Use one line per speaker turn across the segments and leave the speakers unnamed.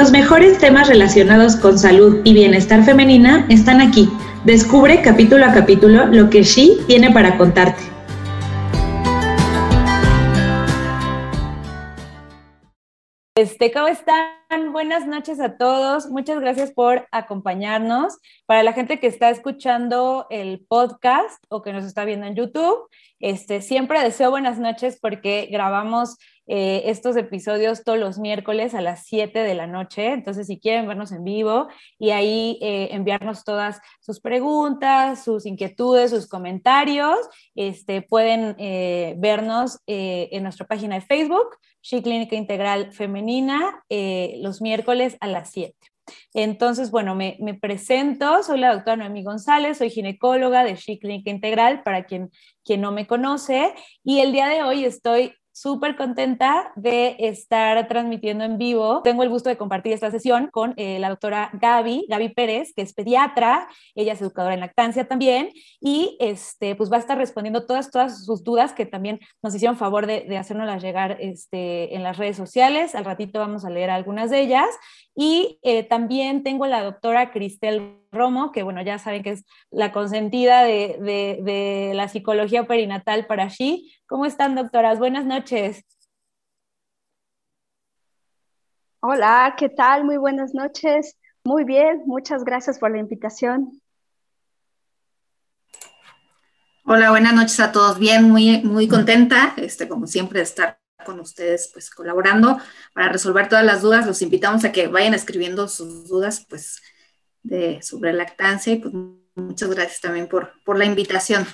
Los mejores temas relacionados con salud y bienestar femenina están aquí. Descubre capítulo a capítulo lo que She tiene para contarte. Este, ¿Cómo están? Buenas noches a todos. Muchas gracias por acompañarnos. Para la gente que está escuchando el podcast o que nos está viendo en YouTube, este, siempre deseo buenas noches porque grabamos eh, estos episodios todos los miércoles a las 7 de la noche. Entonces, si quieren vernos en vivo y ahí eh, enviarnos todas sus preguntas, sus inquietudes, sus comentarios, este, pueden eh, vernos en nuestra página de Facebook, She Clínica Integral Femenina, los miércoles a las 7. Entonces, bueno, me, presento, soy la doctora Noemí González, soy ginecóloga de She Clínica Integral, para quien, quien no me conoce, y el día de hoy estoy súper contenta de estar transmitiendo en vivo. Tengo el gusto de compartir esta sesión con eh, la doctora Gaby, Gaby Pérez, que es pediatra, ella es educadora en lactancia también, y este, pues va a estar respondiendo todas, todas sus dudas que también nos hicieron favor de, de hacernoslas llegar este, en las redes sociales. Al ratito vamos a leer algunas de ellas. Y eh, también tengo la doctora Cristel Romo, que bueno, ya saben que es la consentida de, de, la psicología perinatal para She. ¿Cómo están, doctoras? Buenas noches.
Hola, ¿qué tal? Muy buenas noches. Muy bien, muchas gracias por la invitación.
Hola, buenas noches a todos. Bien, muy, muy contenta, este, como siempre, de estar con ustedes, pues colaborando para resolver todas las dudas. Los invitamos a que vayan escribiendo sus dudas, pues, de, sobre lactancia y pues muchas gracias también por, por la invitación.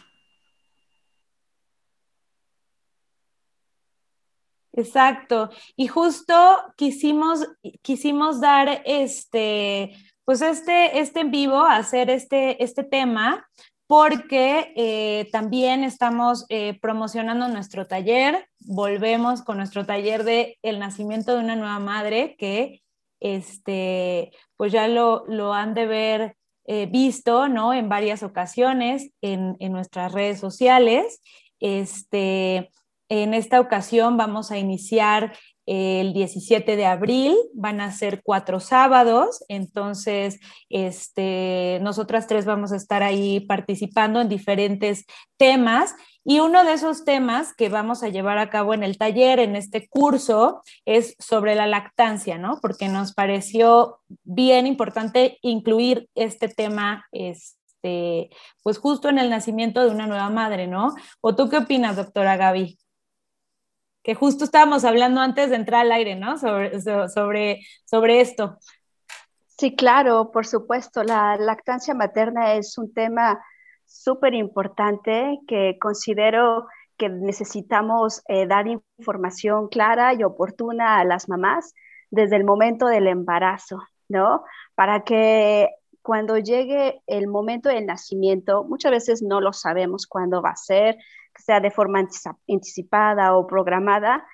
Exacto. Y justo quisimos, quisimos dar este, pues este, este en vivo, hacer este, este tema, porque eh, también estamos eh, promocionando nuestro taller. Volvemos con nuestro taller de El nacimiento de una nueva madre, que este, pues ya lo, lo han de ver eh, visto ¿no? en varias ocasiones en, en, nuestras redes sociales. Este, en esta ocasión vamos a iniciar el 17 de abril, van a ser cuatro sábados, entonces este, nosotras tres vamos a estar ahí participando en diferentes temas y uno de esos temas que vamos a llevar a cabo en el taller, en este curso, es sobre la lactancia, ¿no? Porque nos pareció bien importante incluir este tema, este, pues justo en el nacimiento de una nueva madre, ¿no? ¿O tú qué opinas, doctora Gaby? que justo estábamos hablando antes de entrar al aire, ¿no? Sobre, sobre, sobre esto.
Sí, claro, por supuesto. La lactancia materna es un tema súper importante que considero que necesitamos eh, dar información clara y oportuna a las mamás desde el momento del embarazo, ¿no? Para que cuando llegue el momento del nacimiento, muchas veces no lo sabemos cuándo va a ser, sea de forma anticipada o programada,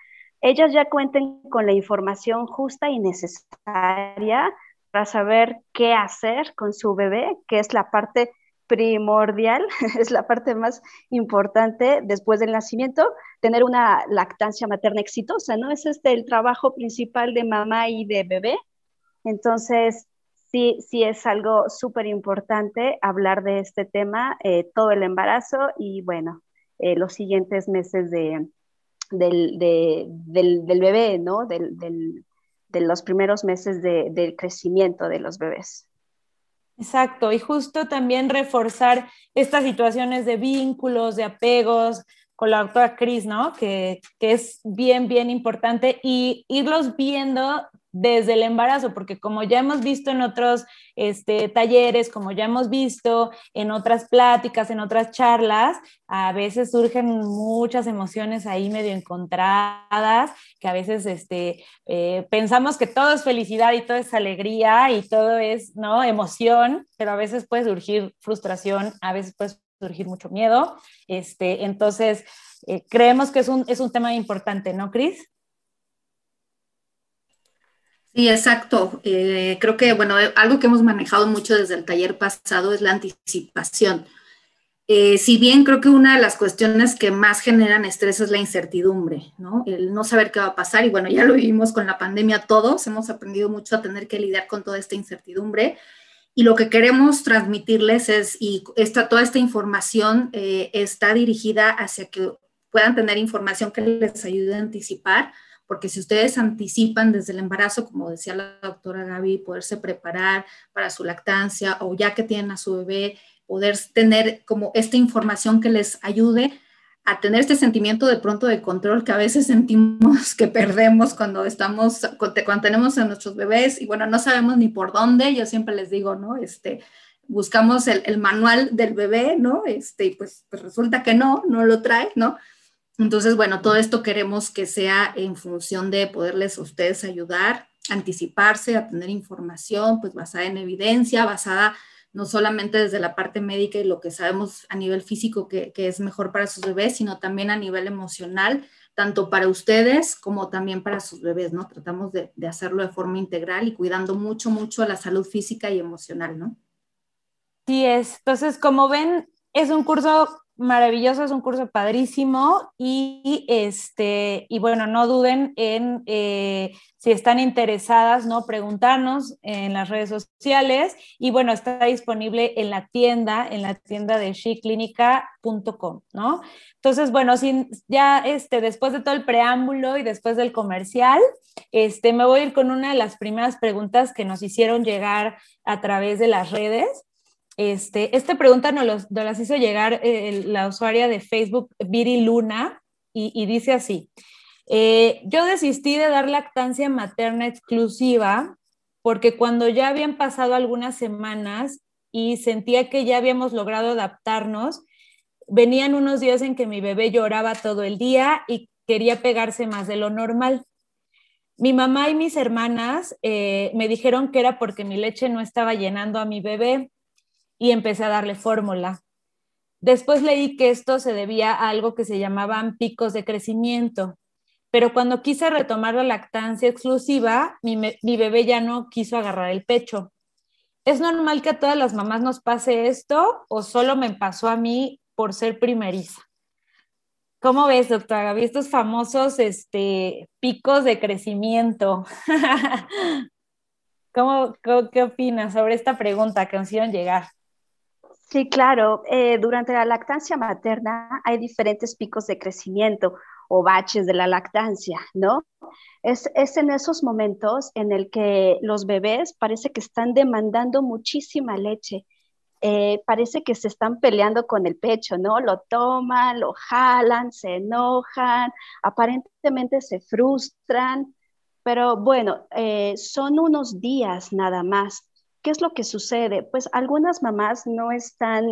ellas ya cuenten con la información justa y necesaria para saber qué hacer con su bebé, que es la parte primordial, es la parte más importante después del nacimiento, tener una lactancia materna exitosa, ¿no? Es este el trabajo principal de mamá y de bebé. Entonces, sí, sí es algo súper importante hablar de este tema, eh, todo el embarazo y bueno, eh, los siguientes meses de, del, del, bebé, ¿no? de los primeros meses del crecimiento de los bebés.
Exacto, y justo también reforzar estas situaciones de vínculos, de apegos, con la doctora Cris, ¿no? Que, que, es bien, bien importante y irlos viendo desde el embarazo, porque como ya hemos visto en otros este, talleres, como ya hemos visto en otras pláticas, en otras charlas, a veces surgen muchas emociones ahí medio encontradas, que a veces este, eh, pensamos que todo es felicidad y todo es alegría y todo es ¿no? emoción, pero a veces puede surgir frustración, a veces puede surgir mucho miedo. Este, entonces, eh, creemos que es un, es un tema importante, ¿no, Cris?
Sí, exacto. Eh, creo que, bueno, algo que hemos manejado mucho desde el taller pasado es la anticipación.
Eh, si bien creo que una de las cuestiones que más generan estrés es la incertidumbre, ¿no? El no saber qué va a pasar. Y bueno, ya lo vivimos con la pandemia todos, hemos aprendido mucho a tener que lidiar con toda esta incertidumbre. Y lo que queremos transmitirles es, y esta, toda esta información eh, está dirigida hacia que puedan tener información que les ayude a anticipar, porque si ustedes anticipan desde el embarazo, como decía la doctora Gaby, poderse preparar para su lactancia o ya que tienen a su bebé, poder tener como esta información que les ayude a tener este sentimiento de pronto de control que a veces sentimos que perdemos cuando estamos, cuando tenemos a nuestros bebés y bueno, no sabemos ni por dónde, yo siempre les digo, ¿no? Este, buscamos el, manual del bebé, ¿no? Este, y pues, pues, resulta que no, no lo trae, ¿no? Entonces, bueno, todo esto queremos que sea en función de poderles a ustedes ayudar, anticiparse, a tener información, pues basada en evidencia, basada no solamente desde la parte médica y lo que sabemos a nivel físico que, es mejor para sus bebés, sino también a nivel emocional, tanto para ustedes como también para sus bebés, ¿no? Tratamos de, de hacerlo de forma integral y cuidando mucho, mucho la salud física y emocional, ¿no?
Sí es. Entonces, como ven, es un curso maravilloso, es un curso padrísimo y, este, y bueno, no duden en, eh, si están interesadas, ¿no? Preguntarnos en las redes sociales y bueno, está disponible en la tienda, en la tienda de sheclinica.com, ¿no? Entonces, bueno, sin, ya este, después de todo el preámbulo y después del comercial, este, me voy a ir con una de las primeras preguntas que nos hicieron llegar a través de las redes. Este, esta pregunta nos, las hizo llegar eh, la usuaria de Facebook, Viri Luna, y, dice así, eh, yo desistí de dar lactancia materna exclusiva porque cuando ya habían pasado algunas semanas y sentía que ya habíamos logrado adaptarnos, venían unos días en que mi bebé lloraba todo el día y quería pegarse más de lo normal. Mi mamá y mis hermanas eh, me dijeron que era porque mi leche no estaba llenando a mi bebé y empecé a darle fórmula. Después leí que esto se debía a algo que se llamaban picos de crecimiento, pero cuando quise retomar la lactancia exclusiva, mi, bebé ya no quiso agarrar el pecho. ¿Es normal que a todas las mamás nos pase esto o solo me pasó a mí por ser primeriza? ¿Cómo ves, doctora Gaby, estos famosos este, picos de crecimiento? ¿Cómo, qué opinas sobre esta pregunta que nos hicieron llegar?
Sí, claro. Eh, durante la lactancia materna hay diferentes picos de crecimiento o baches de la lactancia, ¿no? Es, en esos momentos en el que los bebés parece que están demandando muchísima leche. Eh, parece que se están peleando con el pecho, ¿no? Lo toman, lo jalan, se enojan, aparentemente se frustran, pero bueno, eh, son unos días nada más ¿Qué es lo que sucede? Pues algunas mamás no están,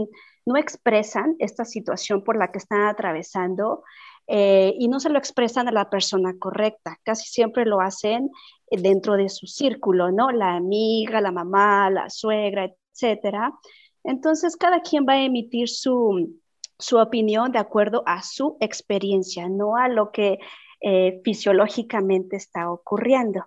no expresan esta situación por la que están atravesando eh, y no se lo expresan a la persona correcta. Casi siempre lo hacen dentro de su círculo, ¿no? La amiga, la mamá, la suegra, etcétera. Entonces, cada quien va a emitir su, su opinión de acuerdo a su experiencia, no a lo que eh, fisiológicamente está ocurriendo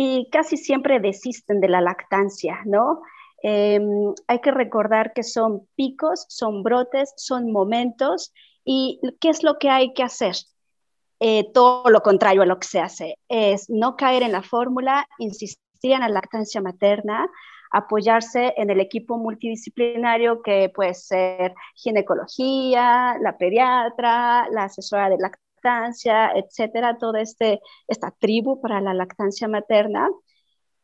y casi siempre desisten de la lactancia, ¿no? Em, hay que recordar que son picos, son brotes, son momentos y ¿qué es lo que hay que hacer? Eh, todo lo contrario a lo que se hace, es no caer en la fórmula, insistir en la lactancia materna, apoyarse en el equipo multidisciplinario que puede ser ginecología, la pediatra, la asesora de lactancia lactancia, etcétera, toda este, esta tribu para la lactancia materna.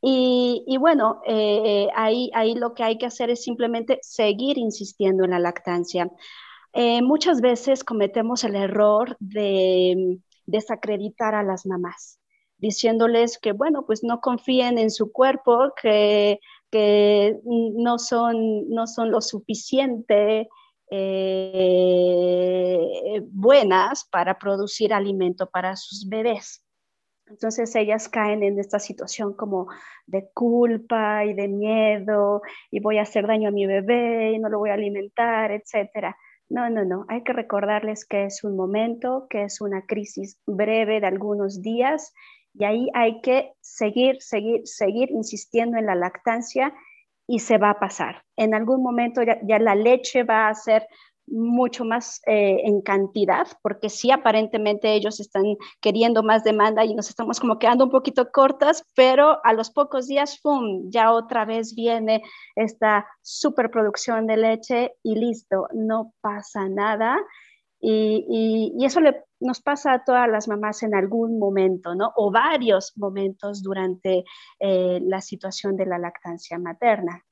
Y, bueno, eh, ahí, ahí lo que hay que hacer es simplemente seguir insistiendo en la lactancia. Eh, muchas veces cometemos el error de desacreditar a las mamás, diciéndoles que, bueno, pues no confíen en su cuerpo, que, que no, son, no son lo suficiente, eh, buenas para producir alimento para sus bebés. Entonces ellas caen en esta situación como de culpa y de miedo y voy a hacer daño a mi bebé y no lo voy a alimentar, etcétera. No, no, no. Hay que recordarles que es un momento, que es una crisis breve de algunos días y ahí hay que seguir, seguir, seguir insistiendo en la lactancia y se va a pasar. En algún momento ya, la leche va a ser mucho más eh, en cantidad, porque sí, aparentemente ellos están queriendo más demanda y nos estamos como quedando un poquito cortas, pero a los pocos días, ¡pum!, ya otra vez viene esta superproducción de leche y listo, no pasa nada. Y, eso nos pasa a todas las mamás en algún momento, ¿no? O varios momentos durante eh, la situación de la lactancia materna.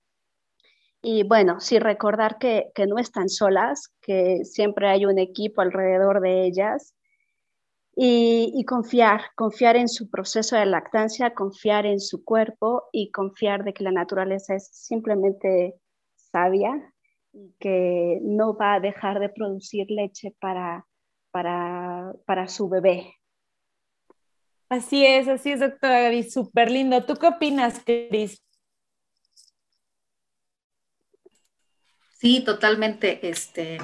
Y bueno, sí recordar que, no están solas, que siempre hay un equipo alrededor de ellas y, y, confiar, confiar en su proceso de lactancia, confiar en su cuerpo y confiar de que la naturaleza es simplemente sabia que no va a dejar de producir leche para, para, para su bebé.
Así es, así es, doctora Gaby, súper lindo. ¿Tú qué opinas, Cris?
Sí, totalmente. Este,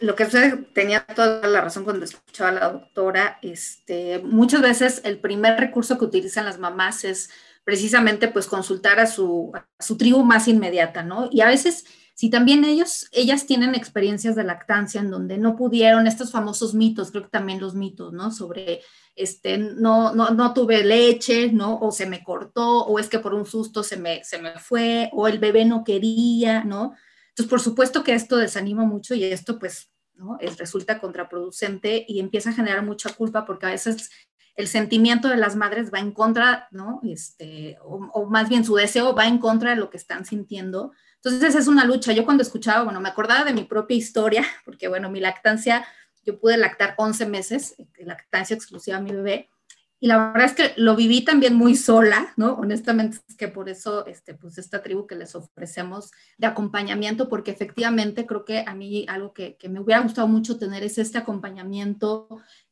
lo que usted tenía toda la razón cuando escuchaba a la doctora. Este, muchas veces el primer recurso que utilizan las mamás es precisamente pues consultar a su, a su tribu más inmediata, ¿no? Y a veces si también ellos, ellas tienen experiencias de lactancia en donde no pudieron, estos famosos mitos, creo que también los mitos, ¿no? Sobre, este, no, no, no tuve leche, ¿no? O se me cortó, o es que por un susto se me, se me fue, o el bebé no quería, ¿no? Entonces, por supuesto que esto desanima mucho y esto pues ¿no? Es, resulta contraproducente y empieza a generar mucha culpa porque a veces el sentimiento de las madres va en contra, ¿no? Este, o, más bien su deseo va en contra de lo que están sintiendo. Entonces, es una lucha. Yo cuando escuchaba, bueno, me acordaba de mi propia historia, porque bueno, mi lactancia, yo pude lactar 11 meses, lactancia exclusiva a mi bebé, y la verdad es que lo viví también muy sola, ¿no? Honestamente es que por eso, este, pues esta tribu que les ofrecemos de acompañamiento, porque efectivamente creo que a mí algo que, que me hubiera gustado mucho tener es este acompañamiento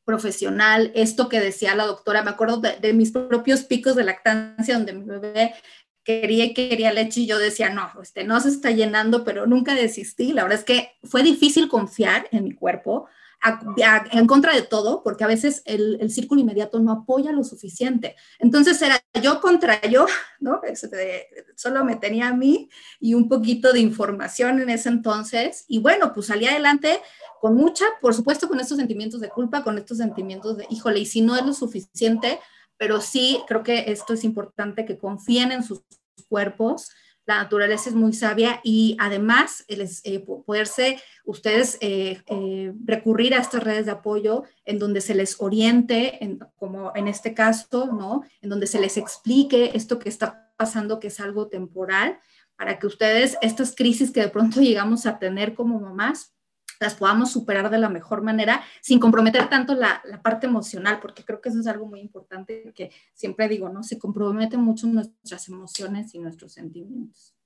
profesional, esto que decía la doctora, me acuerdo de, de mis propios picos de lactancia donde mi bebé quería y quería leche y yo decía, no, este, no se está llenando, pero nunca desistí. La verdad es que fue difícil confiar en mi cuerpo, en contra de todo, porque a veces el, el, círculo inmediato no apoya lo suficiente. Entonces era yo contra yo, ¿no? Este, solo me tenía a mí y un poquito de información en ese entonces. Y bueno, pues salí adelante con mucha, por supuesto, con estos sentimientos de culpa, con estos sentimientos de, híjole, y si no es lo suficiente, pero sí creo que esto es importante que confíen en sus cuerpos, la naturaleza es muy sabia y además eh, poderse ustedes eh, eh, recurrir a estas redes de apoyo en donde se les oriente, como en este caso, ¿no? En donde se les explique esto que está pasando, que es algo temporal, para que ustedes estas crisis que de pronto llegamos a tener como mamás, las podamos superar de la mejor manera sin comprometer tanto la, la, parte emocional, porque creo que eso es algo muy importante que siempre digo, ¿no? Se comprometen mucho nuestras emociones y nuestros sentimientos.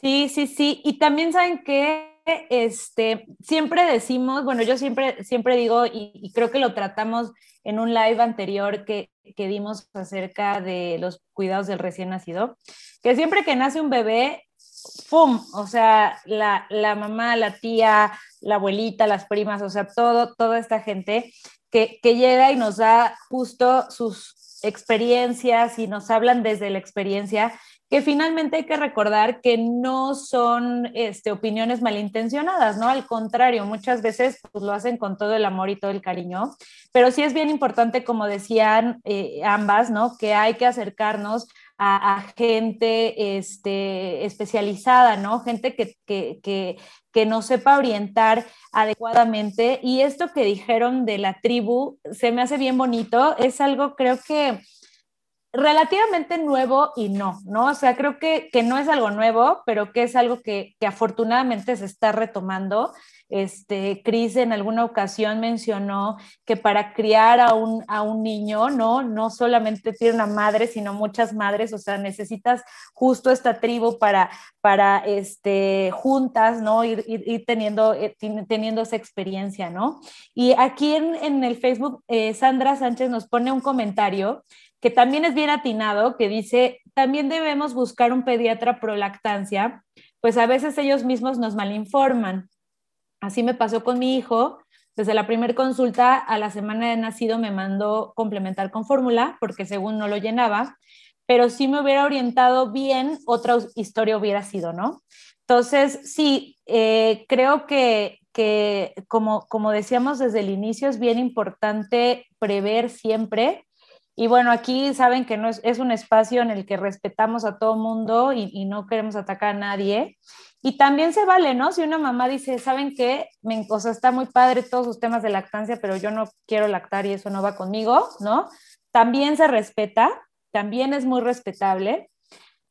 Sí, sí, sí. Y también saben que este, siempre decimos, bueno, yo siempre, siempre digo, y, y creo que lo tratamos en un live anterior que, que dimos acerca de los cuidados del recién nacido, que siempre que nace un bebé, ¡pum! O sea, la, la, mamá, la tía, la abuelita, las primas, o sea, todo, toda esta gente que, que llega y nos da justo sus experiencias y nos hablan desde la experiencia, que finalmente hay que recordar que no son este, opiniones malintencionadas, ¿no? Al contrario, muchas veces pues, lo hacen con todo el amor y todo el cariño, pero sí es bien importante, como decían eh, ambas, ¿no? Que hay que acercarnos a, gente este, especializada, ¿no? Gente que, que, que, que sepa orientar adecuadamente. Y esto que dijeron de la tribu se me hace bien bonito. Es algo, creo que relativamente nuevo y no, ¿no? O sea, creo que, que no es algo nuevo, pero que es algo que, que afortunadamente se está retomando este, Cris en alguna ocasión mencionó que para criar a un, a un niño, ¿no? No solamente tiene una madre, sino muchas madres, o sea, necesitas justo esta tribu para, para este, juntas, ¿no? Ir, ir, teniendo, eh, teniendo esa experiencia, ¿no? Y aquí en, en el Facebook, eh, Sandra Sánchez nos pone un comentario que también es bien atinado, que dice, también debemos buscar un pediatra pro lactancia, pues a veces ellos mismos nos malinforman. Así me pasó con mi hijo. Desde la primera consulta a la semana de nacido me mandó complementar con fórmula porque según no lo llenaba, pero si me hubiera orientado bien, otra historia hubiera sido, ¿no? Entonces, sí, eh, creo que, que como, como decíamos desde el inicio, es bien importante prever siempre. Y bueno, aquí saben que no es, es un espacio en el que respetamos a todo mundo y, no queremos atacar a nadie. Y también se vale, ¿no? Si una mamá dice, ¿saben qué? Me, o sea, está muy padre todos sus temas de lactancia, pero yo no quiero lactar y eso no va conmigo, ¿no? También se respeta, también es muy respetable,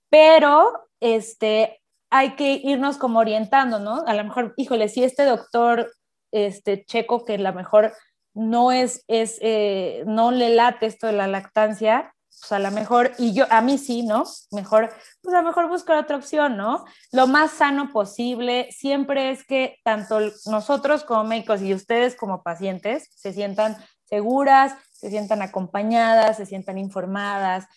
pero este, hay que irnos como orientando, ¿no? A lo mejor, híjole, si este doctor este, checo que a lo mejor no es, es eh, no le late esto de la lactancia, pues a lo mejor, y yo, a mí sí, ¿no? Mejor, pues a lo mejor buscar otra opción, ¿no? Lo más sano posible, siempre es que tanto nosotros como médicos y ustedes como pacientes se sientan seguras, se sientan acompañadas, se sientan informadas,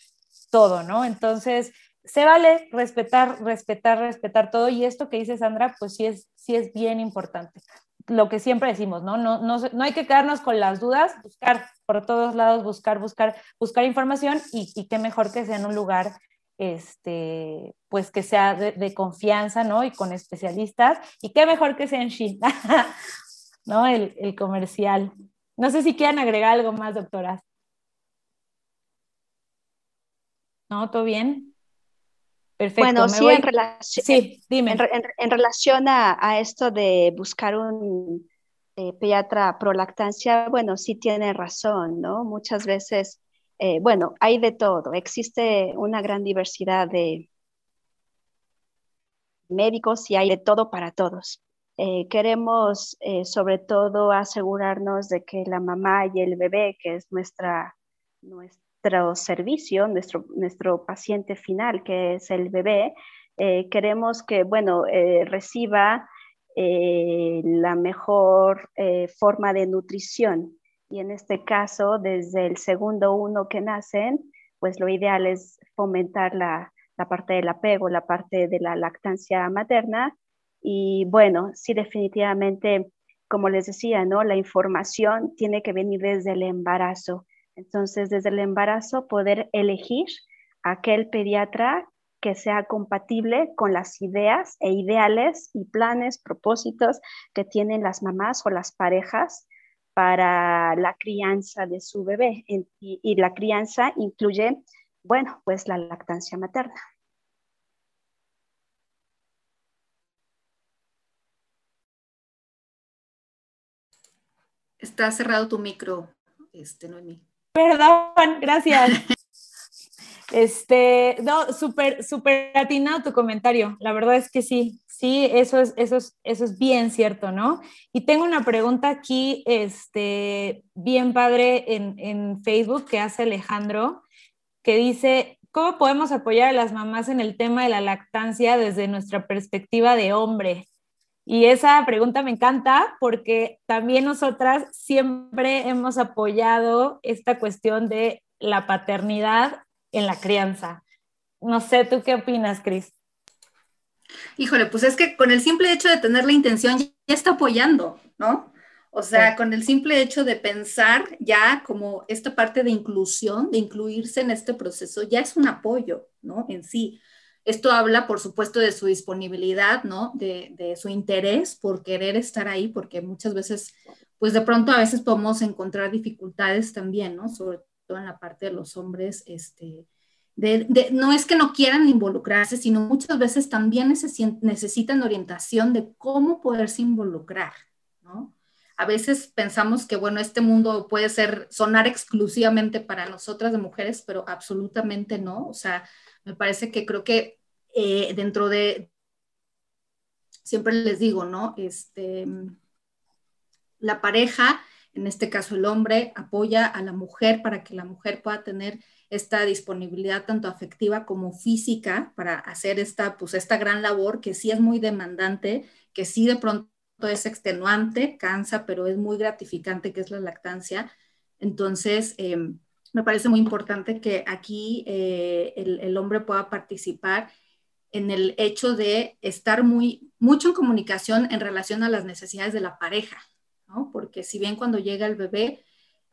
todo, ¿no? Entonces, se vale respetar, respetar, respetar todo. Y esto que dice Sandra, pues sí es, sí es bien importante. Lo que siempre decimos, ¿no? No, no, no hay que quedarnos con las dudas, buscar por todos lados, buscar, buscar, buscar información y, qué mejor que sea en un lugar este, pues que sea de, confianza, ¿no? Y con especialistas. Y qué mejor que sea en Shin, ¿no? El, el, comercial. No sé si quieren agregar algo más, doctoras. ¿No? ¿Todo bien? Perfecto.
Bueno, sí,
voy...
en,
sí, dime.
En, en, en relación a, a, esto de buscar un eh, pediatra pro lactancia, bueno, sí tiene razón, ¿no? Muchas veces, eh, bueno, hay de todo. Existe una gran diversidad de médicos y hay de todo para todos. Eh, queremos sobre todo asegurarnos de que la mamá y el bebé, que es nuestra, nuestro servicio, nuestro, nuestro paciente final, que es el bebé, eh, queremos que, bueno, eh, reciba eh, la mejor forma de nutrición. Y en este caso, desde el segundo uno que nacen, pues lo ideal es fomentar la, la parte del apego, la parte de la lactancia materna y bueno, sí, definitivamente, como les decía, ¿no? La información tiene que venir desde el embarazo. Entonces, desde el embarazo, poder elegir aquel pediatra que sea compatible con las ideas e ideales y planes, propósitos que tienen las mamás o las parejas para la crianza de su bebé. Y, la crianza incluye, bueno, pues la lactancia materna.
Está cerrado tu micro, este, Noemí.
Perdón, gracias. Este, no, súper, súper atinado tu comentario. La verdad es que sí, sí, eso es, eso es, eso es bien cierto, ¿no? Y tengo una pregunta aquí, este, bien padre en, en Facebook que hace Alejandro, que dice, ¿cómo podemos apoyar a las mamás en el tema de la lactancia desde nuestra perspectiva de hombre? Y esa pregunta me encanta porque también nosotras siempre hemos apoyado esta cuestión de la paternidad en la crianza. No sé, ¿tú qué opinas, Cris?
Híjole, pues es que con el simple hecho de tener la intención ya está apoyando, ¿no? O sea, sí. con el simple hecho de pensar ya como esta parte de inclusión, de incluirse en este proceso, ya es un apoyo, ¿no? En sí. Esto habla, por supuesto, de su disponibilidad, ¿no? De, su interés por querer estar ahí, porque muchas veces, pues de pronto a veces podemos encontrar dificultades también, ¿no? Sobre todo en la parte de los hombres, este, de, no es que no quieran involucrarse, sino muchas veces también necesitan orientación de cómo poderse involucrar, ¿no? A veces pensamos que, bueno, este mundo puede ser, sonar exclusivamente para nosotras de mujeres, pero absolutamente no. O sea, me parece que creo que eh, dentro de, siempre les digo, ¿no? Este, la pareja, en este caso el hombre, apoya a la mujer para que la mujer pueda tener esta disponibilidad tanto afectiva como física para hacer esta, pues, esta gran labor que sí es muy demandante, que sí de pronto es extenuante, cansa, pero es muy gratificante, que es la lactancia. Entonces, eh, me parece muy importante que aquí eh, el, hombre pueda participar en el hecho de estar muy, mucho en comunicación en relación a las necesidades de la pareja, ¿no? Porque si bien cuando llega el bebé,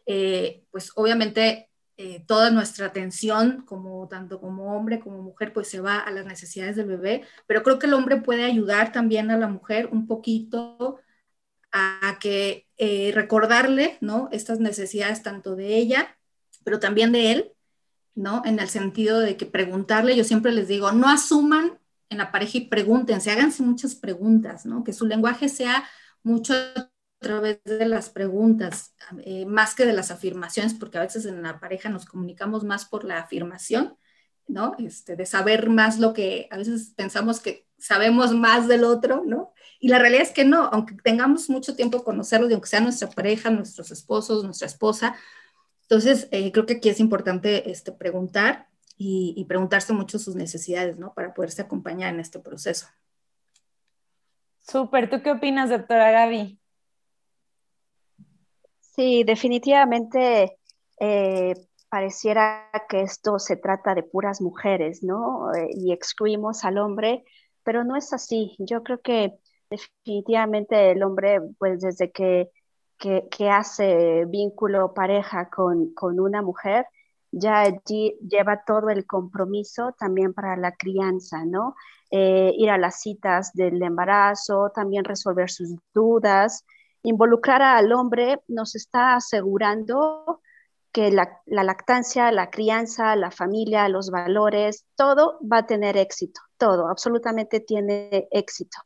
eh, pues obviamente eh, toda nuestra atención, como tanto como hombre como mujer, pues se va a las necesidades del bebé, pero creo que el hombre puede ayudar también a la mujer un poquito a que recordarle, ¿no? Estas necesidades tanto de ella, pero también de él, ¿no? En el sentido de que preguntarle, yo siempre les digo, no asuman en la pareja y pregúntense, háganse muchas preguntas, ¿no? Que su lenguaje sea mucho a través de las preguntas, eh, más que de las afirmaciones, porque a veces en la pareja nos comunicamos más por la afirmación, ¿no? Este, de saber más lo que a veces pensamos que sabemos más del otro, ¿no? Y la realidad es que no, aunque tengamos mucho tiempo conocerlo, aunque sea nuestra pareja, nuestros esposos, nuestra esposa. Entonces, eh, creo que aquí es importante este, preguntar y, preguntarse mucho sus necesidades, ¿no? Para poderse acompañar en este proceso.
Súper, ¿tú qué opinas, doctora Gaby?
Sí, definitivamente eh, pareciera que esto se trata de puras mujeres, ¿no? Eh, y excluimos al hombre, pero no es así. Yo creo que definitivamente el hombre, pues desde que, que, hace vínculo pareja con, con una mujer, ya allí lleva todo el compromiso también para la crianza, ¿no? Eh, ir a las citas del embarazo, también resolver sus dudas. Involucrar al hombre nos está asegurando que la, la, lactancia, la crianza, la familia, los valores, todo va a tener éxito, todo, absolutamente tiene éxito.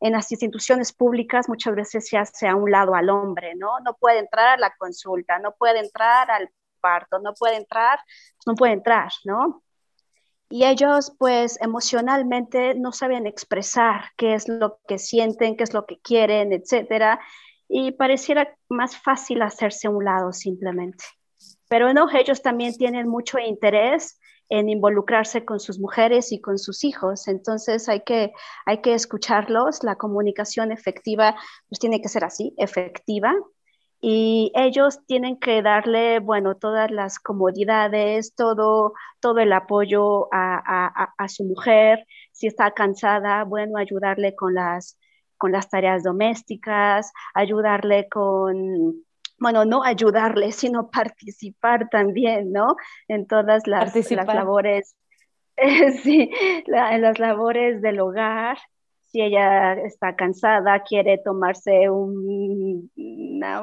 En las instituciones públicas muchas veces se hace a un lado al hombre, ¿no? No puede entrar a la consulta, no puede entrar al parto, no puede entrar, no puede entrar, ¿no? Y ellos pues emocionalmente no saben expresar qué es lo que sienten, qué es lo que quieren, etcétera, y pareciera más fácil hacerse a un lado simplemente. Pero no, ellos también tienen mucho interés en involucrarse con sus mujeres y con sus hijos. Entonces hay que, hay que escucharlos. La comunicación efectiva pues tiene que ser así, efectiva, y ellos tienen que darle, bueno, todas las comodidades, todo, todo el apoyo a, su mujer. Si está cansada, bueno, ayudarle con las, con las tareas domésticas, ayudarle con, bueno, no ayudarle, sino participar también, ¿no? En todas las, las labores, sí, en las labores del hogar si ella está cansada, quiere tomarse un,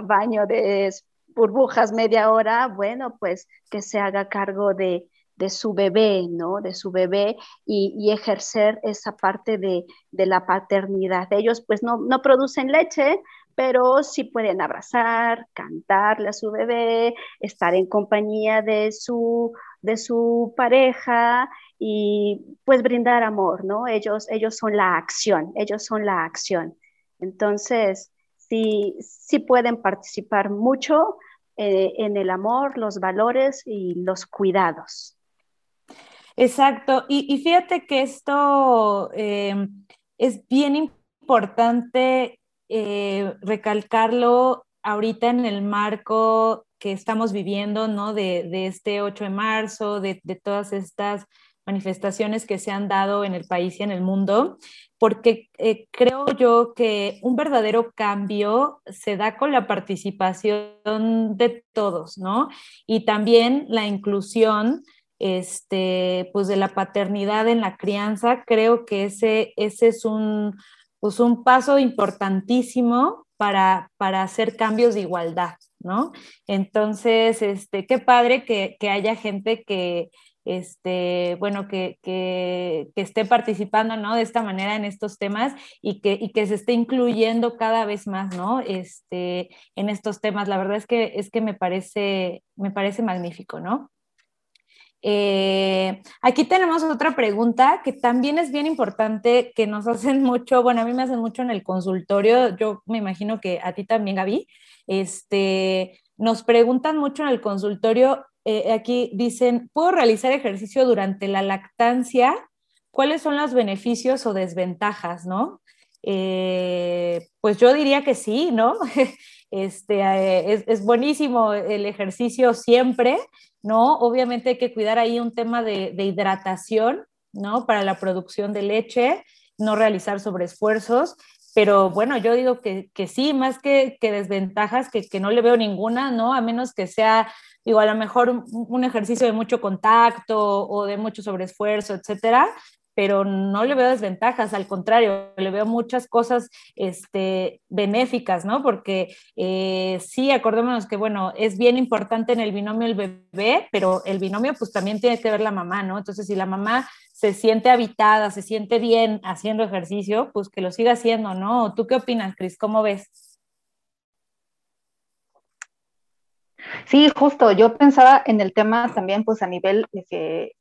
baño de burbujas media hora, bueno, pues que se haga cargo de, su bebé, ¿no? De su bebé y, ejercer esa parte de, la paternidad. Ellos pues no, no, producen leche, pero sí pueden abrazar, cantarle a su bebé, estar en compañía de su, de su pareja y pues brindar amor, ¿no? Ellos, ellos son la acción, ellos son la acción. Entonces, sí, pueden participar mucho eh, en el amor, los valores y los cuidados.
Exacto. Y, fíjate que esto eh, es bien importante eh, recalcarlo ahorita en el marco que estamos viviendo, ¿no? De, este 8 de marzo, de, de todas estas manifestaciones que se han dado en el país y en el mundo, porque eh, creo yo que un verdadero cambio se da con la participación de todos, ¿no? Y también la inclusión este, pues de la paternidad en la crianza, creo que ese, ese es un, pues un paso importantísimo para, para hacer cambios de igualdad, ¿no? Entonces, este, qué padre que, que haya gente que, este, bueno, que, que, esté participando, ¿no? De esta manera en estos temas y que, y que se esté incluyendo cada vez más, ¿no? Este, en estos temas. La verdad es que, es que me, parece, me parece magnífico, ¿no? Eh, aquí tenemos otra pregunta que también es bien importante, que nos hacen mucho, bueno, a mí me hacen mucho en el consultorio, yo me imagino que a ti también, Gaby, este, nos preguntan mucho en el consultorio eh, aquí dicen, ¿puedo realizar ejercicio durante la lactancia? ¿Cuáles son los beneficios o desventajas, no? Eh, pues yo diría que sí, ¿no? Este, eh, es, buenísimo el ejercicio siempre, ¿no? Obviamente hay que cuidar ahí un tema de, de hidratación, ¿no? Para la producción de leche, no realizar sobreesfuerzos, pero bueno, yo digo que, que sí, más que, que desventajas, que, que, no le veo ninguna, ¿no? A menos que sea, digo, a lo mejor un, ejercicio de mucho contacto o de mucho sobreesfuerzo, etcétera, pero no le veo desventajas, al contrario, le veo muchas cosas este, benéficas, ¿no? Porque eh, sí, acordémonos que, bueno, es bien importante en el binomio el bebé, pero el binomio pues también tiene que ver la mamá, ¿no? Entonces, si la mamá se siente habitada, se siente bien haciendo ejercicio, pues que lo siga haciendo, ¿no? ¿Tú qué opinas, Cris? ¿Cómo ves?
Sí, justo, yo pensaba en el tema también pues a nivel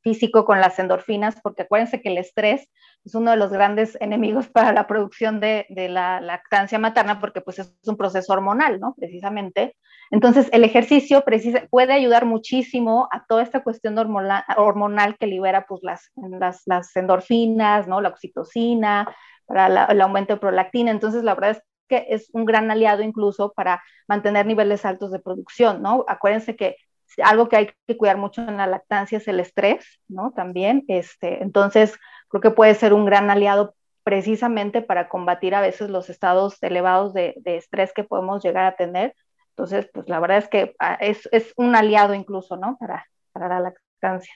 físico con las endorfinas, porque acuérdense que el estrés es uno de los grandes enemigos para la producción de, la lactancia materna, porque pues es un proceso hormonal, ¿no? Precisamente. Entonces, el ejercicio puede ayudar muchísimo a toda esta cuestión hormonal, que libera pues las, endorfinas, ¿no? La oxitocina, para el aumento de prolactina. Entonces, la verdad es que es un gran aliado incluso para mantener niveles altos de producción, ¿no? Acuérdense que algo que hay que cuidar mucho en la lactancia es el estrés, ¿no? También, este, entonces creo que puede ser un gran aliado precisamente para combatir a veces los estados elevados de, estrés que podemos llegar a tener. Entonces, pues la verdad es que ah, es, es un aliado incluso, ¿no? Para, para la lactancia.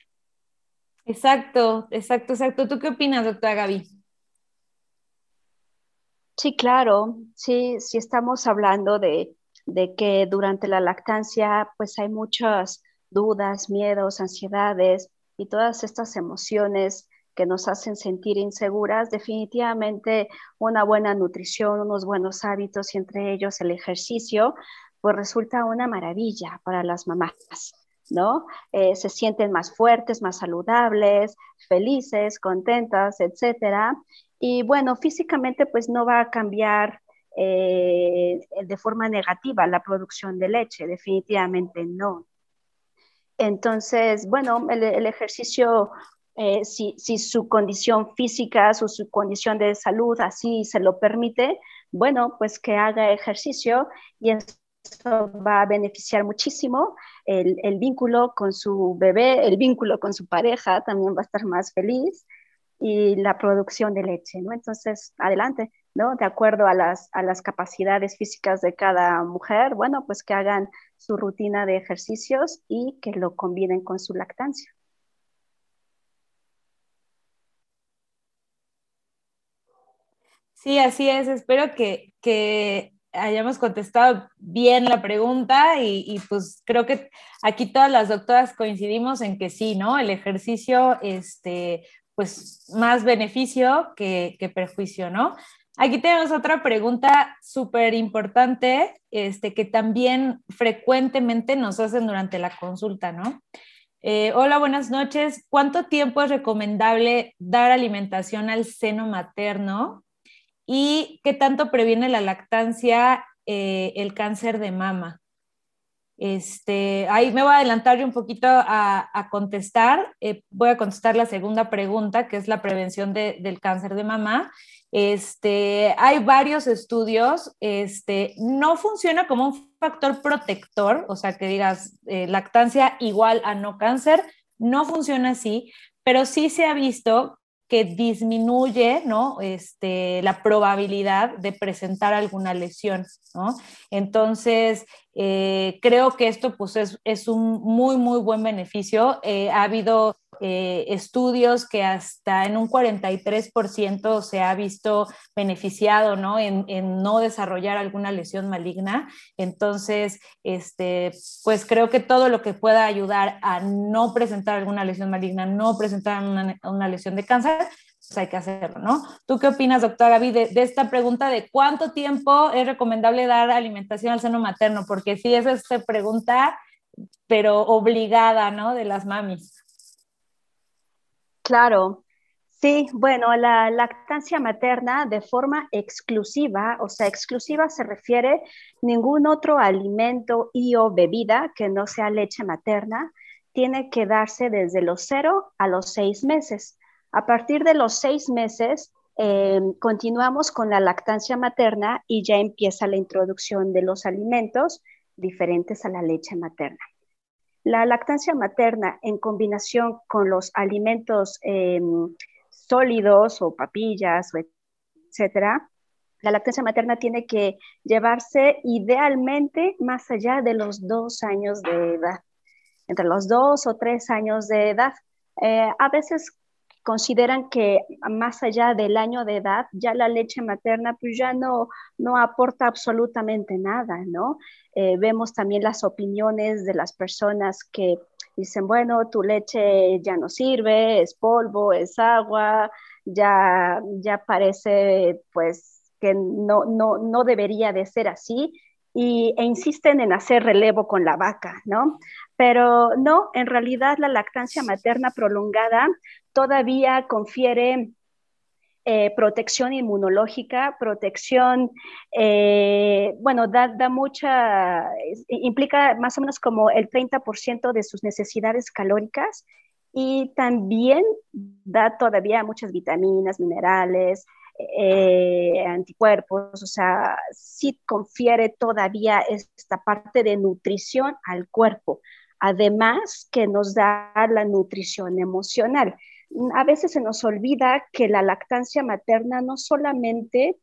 Exacto, exacto, exacto. ¿Tú qué opinas, doctora Gaby?
Sí, claro, sí, sí estamos hablando de, que durante la lactancia pues hay muchas dudas, miedos, ansiedades y todas estas emociones que nos hacen sentir inseguras, definitivamente una buena nutrición, unos buenos hábitos y entre ellos el ejercicio, pues resulta una maravilla para las mamás, ¿no? Eh, se sienten más fuertes, más saludables, felices, contentas, etcétera. Y bueno, físicamente pues no va a cambiar eh, de forma negativa la producción de leche, definitivamente no. Entonces, bueno, el, ejercicio, eh, si, su condición física, su, su condición de salud así se lo permite, bueno, pues que haga ejercicio y eso va a beneficiar muchísimo el, el, vínculo con su bebé, el vínculo con su pareja también va a estar más feliz y la producción de leche, ¿no? Entonces, adelante, ¿no? De acuerdo a las, a las capacidades físicas de cada mujer, bueno, pues que hagan su rutina de ejercicios y que lo combinen con su lactancia.
Sí, así es. Espero que, que hayamos contestado bien la pregunta y, y, pues creo que aquí todas las doctoras coincidimos en que sí, ¿no? El ejercicio este, pues más beneficio que, que perjuicio, ¿no? Aquí tenemos otra pregunta súper importante, este, que también frecuentemente nos hacen durante la consulta, ¿no? Eh, hola, buenas noches. ¿Cuánto tiempo es recomendable dar alimentación al seno materno? ¿Y qué tanto previene la lactancia eh, el cáncer de mama? Este, ahí me voy a adelantar un poquito a, contestar. Eh, voy a contestar la segunda pregunta, que es la prevención del cáncer de mama. Este, hay varios estudios. Este, no funciona como un factor protector, o sea, que digas eh, lactancia igual a no cáncer. No funciona así, pero sí se ha visto que disminuye ¿no? este, la probabilidad de presentar alguna lesión. ¿no? Entonces, eh, creo que esto pues, es, un muy, muy buen beneficio. Eh, ha habido eh, estudios que hasta en un 43% se ha visto beneficiado ¿no? En, no desarrollar alguna lesión maligna. Entonces, este, pues creo que todo lo que pueda ayudar a no presentar alguna lesión maligna, no presentar una, lesión de cáncer, pues hay que hacerlo, ¿no? ¿Tú qué opinas, doctora Gaby, de, esta pregunta de cuánto tiempo es recomendable dar alimentación al seno materno? Porque sí, esa es pregunta, pero obligada, ¿no? De las mamis.
Claro, sí, bueno, la lactancia materna de forma exclusiva, o sea, exclusiva se refiere ningún otro alimento y o bebida que no sea leche materna, tiene que darse desde los cero a los seis meses. A partir de los seis meses, em, continuamos con la lactancia materna y ya empieza la introducción de los alimentos diferentes a la leche materna. La lactancia materna en combinación con los alimentos em, sólidos o papillas, etcétera, la lactancia materna tiene que llevarse idealmente más allá de los dos años de edad, entre los dos o tres años de edad. Eh, a veces consideran que más allá del año de edad, ya la leche materna pues ya no, no aporta absolutamente nada, ¿no? Eh, vemos también las opiniones de las personas que dicen, bueno, tu leche ya no sirve, es polvo, es agua, ya, ya parece pues que no, no, no debería de ser así y, e insisten en hacer relevo con la vaca, ¿no? Pero no, en realidad la lactancia materna prolongada todavía confiere eh, protección inmunológica, protección, eh, bueno, da, da, mucha, implica más o menos como el 30% de sus necesidades calóricas y también da todavía muchas vitaminas, minerales, eh, anticuerpos, o sea, sí confiere todavía esta parte de nutrición al cuerpo, además que nos da la nutrición emocional. A veces se nos olvida que la lactancia materna no solamente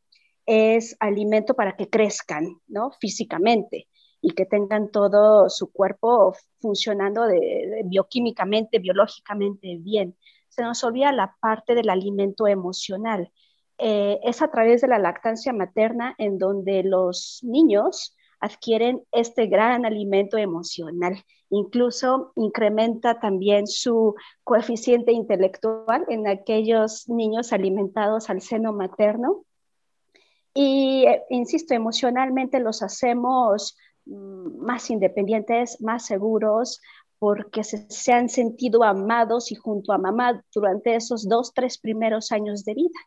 es alimento para que crezcan, ¿no? Físicamente y que tengan todo su cuerpo funcionando bioquímicamente, biológicamente bien. Se nos olvida la parte del alimento emocional. Eh, es a través de la lactancia materna en donde los niños adquieren este gran alimento emocional. Incluso incrementa también su coeficiente intelectual en aquellos niños alimentados al seno materno. Y, eh, insisto, emocionalmente los hacemos mm, más independientes, más seguros, porque se, han sentido amados y junto a mamá durante esos dos, tres primeros años de vida.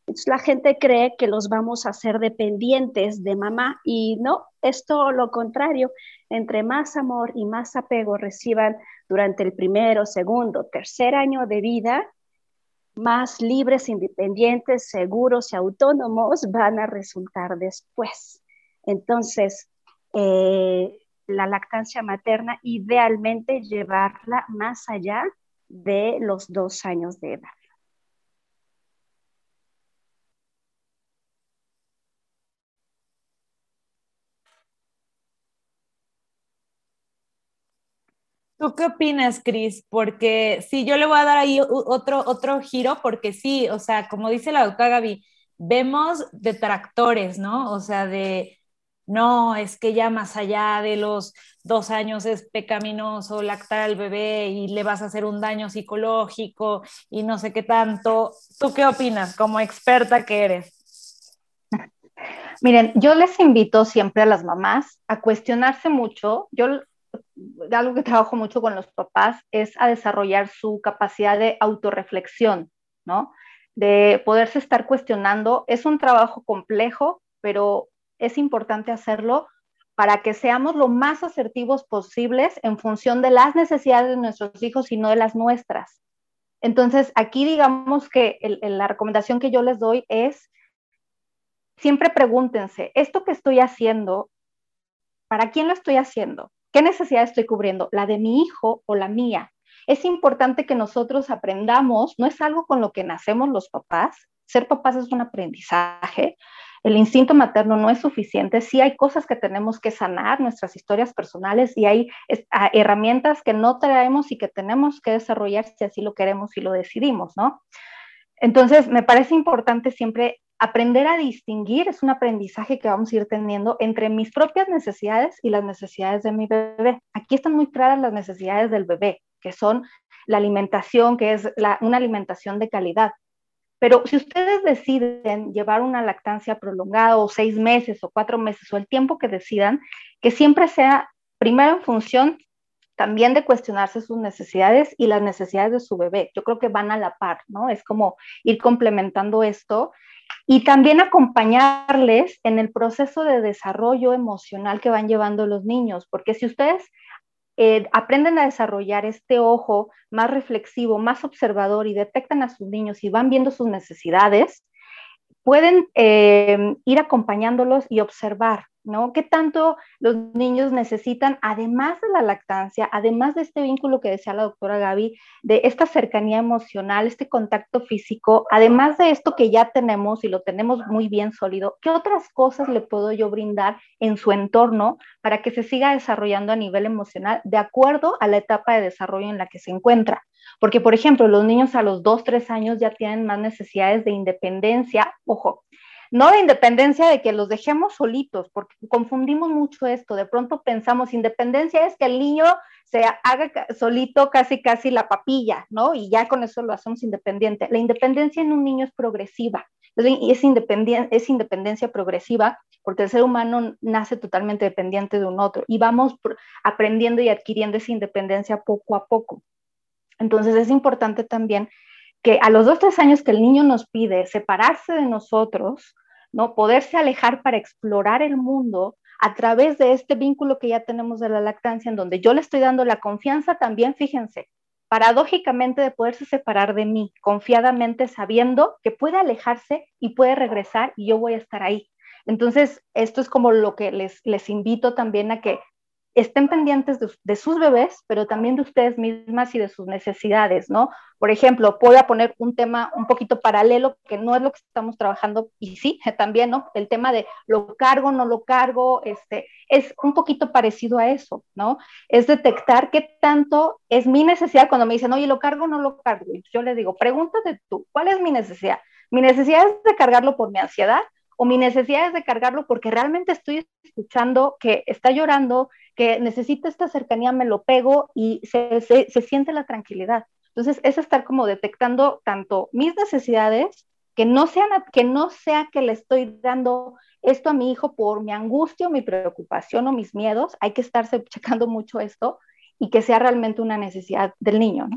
Entonces la gente cree que los vamos a hacer dependientes de mamá y no, es todo lo contrario. Entre más amor y más apego reciban durante el primero, segundo, tercer año de vida, más libres, independientes, seguros y autónomos van a resultar después. Entonces, eh, la lactancia materna, idealmente llevarla más allá de los dos años de edad.
¿Tú qué opinas, Cris? Porque sí, yo le voy a dar ahí otro, otro giro, porque sí, o sea, como dice la doctora Gaby, vemos detractores, ¿no? O sea, de, no, es que ya más allá de los dos años es pecaminoso lactar al bebé y le vas a hacer un daño psicológico y no sé qué tanto. ¿Tú qué opinas como experta que eres?
Miren, yo les invito siempre a las mamás a cuestionarse mucho. Yo algo que trabajo mucho con los papás es a desarrollar su capacidad de autorreflexión, ¿no? De poderse estar cuestionando. Es un trabajo complejo, pero es importante hacerlo para que seamos lo más asertivos posibles en función de las necesidades de nuestros hijos y no de las nuestras. Entonces, aquí digamos que la recomendación que yo les doy es, siempre pregúntense, ¿esto que estoy haciendo, para quién lo estoy haciendo? ¿Qué necesidad estoy cubriendo? ¿La de mi hijo o la mía? Es importante que nosotros aprendamos, no es algo con lo que nacemos los papás, ser papás es un aprendizaje, el instinto materno no es suficiente, sí hay cosas que tenemos que sanar, nuestras historias personales, y hay ah, herramientas que no traemos y que tenemos que desarrollar si así lo queremos y lo decidimos, ¿no? Entonces, me parece importante siempre aprender a distinguir es un aprendizaje que vamos a ir teniendo entre mis propias necesidades y las necesidades de mi bebé. Aquí están muy claras las necesidades del bebé, que son la alimentación, que es una alimentación de calidad. Pero si ustedes deciden llevar una lactancia prolongada o seis meses o cuatro meses o el tiempo que decidan, que siempre sea primero en función también de cuestionarse sus necesidades y las necesidades de su bebé. Yo creo que van a la par, ¿no? Es como ir complementando esto y también acompañarles en el proceso de desarrollo emocional que van llevando los niños, porque si ustedes eh, aprenden a desarrollar este ojo más reflexivo, más observador y detectan a sus niños y van viendo sus necesidades, pueden eh, ir acompañándolos y observar ¿no? ¿Qué tanto los niños necesitan, además de la lactancia, además de este vínculo que decía la doctora Gaby, de esta cercanía emocional, este contacto físico, además de esto que ya tenemos y lo tenemos muy bien sólido, ¿qué otras cosas le puedo yo brindar en su entorno para que se siga desarrollando a nivel emocional de acuerdo a la etapa de desarrollo en la que se encuentra? Porque, por ejemplo, los niños a los 2, 3 años ya tienen más necesidades de independencia, ojo, no de independencia de que los dejemos solitos, porque confundimos mucho esto. De pronto pensamos, independencia es que el niño se haga solito casi casi la papilla, ¿no? Y ya con eso lo hacemos independiente. La independencia en un niño es progresiva, es, es independencia progresiva porque el ser humano nace totalmente dependiente de un otro y vamos aprendiendo y adquiriendo esa independencia poco a poco. Entonces es importante también que a los dos, tres años que el niño nos pide separarse de nosotros, ¿no? Poderse alejar para explorar el mundo a través de este vínculo que ya tenemos de la lactancia, en donde yo le estoy dando la confianza también, fíjense, paradójicamente de poderse separar de mí, confiadamente sabiendo que puede alejarse y puede regresar y yo voy a estar ahí. Entonces, esto es como lo que les, les invito también a que estén pendientes de, sus bebés, pero también de ustedes mismas y de sus necesidades, ¿no? Por ejemplo, a poner un tema un poquito paralelo, que no es lo que estamos trabajando, y sí, también, ¿no? El tema de lo cargo, no lo cargo, este, es un poquito parecido a eso, ¿no? Es detectar qué tanto es mi necesidad cuando me dicen, oye, lo cargo, no lo cargo. Yo les digo, pregúntate tú, ¿cuál es mi necesidad? Mi necesidad es de cargarlo por mi ansiedad, o mi necesidad es de cargarlo porque realmente estoy escuchando que está llorando, que necesita esta cercanía, me lo pego y se, se, siente la tranquilidad. Entonces, es estar como detectando tanto mis necesidades, que no, sean, que no sea que le estoy dando esto a mi hijo por mi angustia o mi preocupación o mis miedos, hay que estarse checando mucho esto y que sea realmente una necesidad del niño.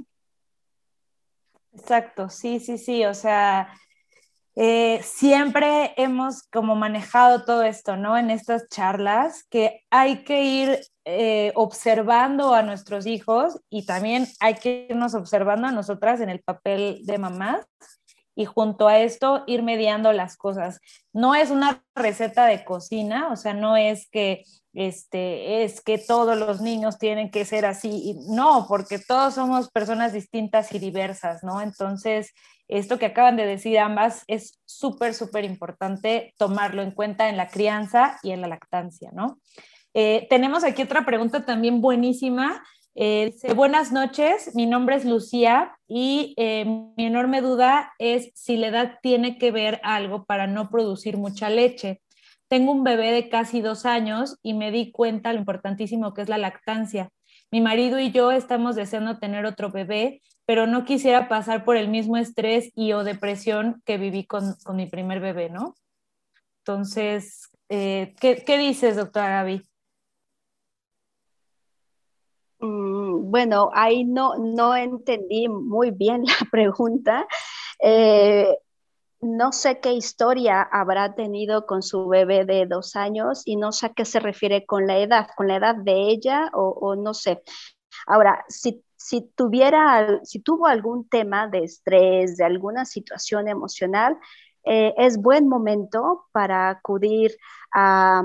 Exacto, sí, sí, sí, o sea, eh, siempre hemos como manejado todo esto, ¿no? En estas charlas, que hay que ir eh, observando a nuestros hijos y también hay que irnos observando a nosotras en el papel de mamás y junto a esto ir mediando las cosas. No es una receta de cocina, o sea, no es que este es que todos los niños tienen que ser así, no, porque todos somos personas distintas y diversas, ¿no? Entonces, esto que acaban de decir ambas es súper, súper importante tomarlo en cuenta en la crianza y en la lactancia, ¿no? Eh, tenemos aquí otra pregunta también buenísima. Eh, buenas noches, mi nombre es Lucía y eh, mi enorme duda es si la edad tiene que ver algo para no producir mucha leche. Tengo un bebé de casi dos años y me di cuenta lo importantísimo que es la lactancia. Mi marido y yo estamos deseando tener otro bebé, pero no quisiera pasar por el mismo estrés y o depresión que viví con, mi primer bebé, ¿no? Entonces, eh, ¿qué, dices, doctora Gaby?
Mm, bueno, ahí no, no entendí muy bien la pregunta. Eh, no sé qué historia habrá tenido con su bebé de dos años y no sé a qué se refiere con la edad, con la edad de ella o, no sé. Ahora, si si tuviera, si tuvo algún tema de estrés, de alguna situación emocional, eh, es buen momento para acudir a,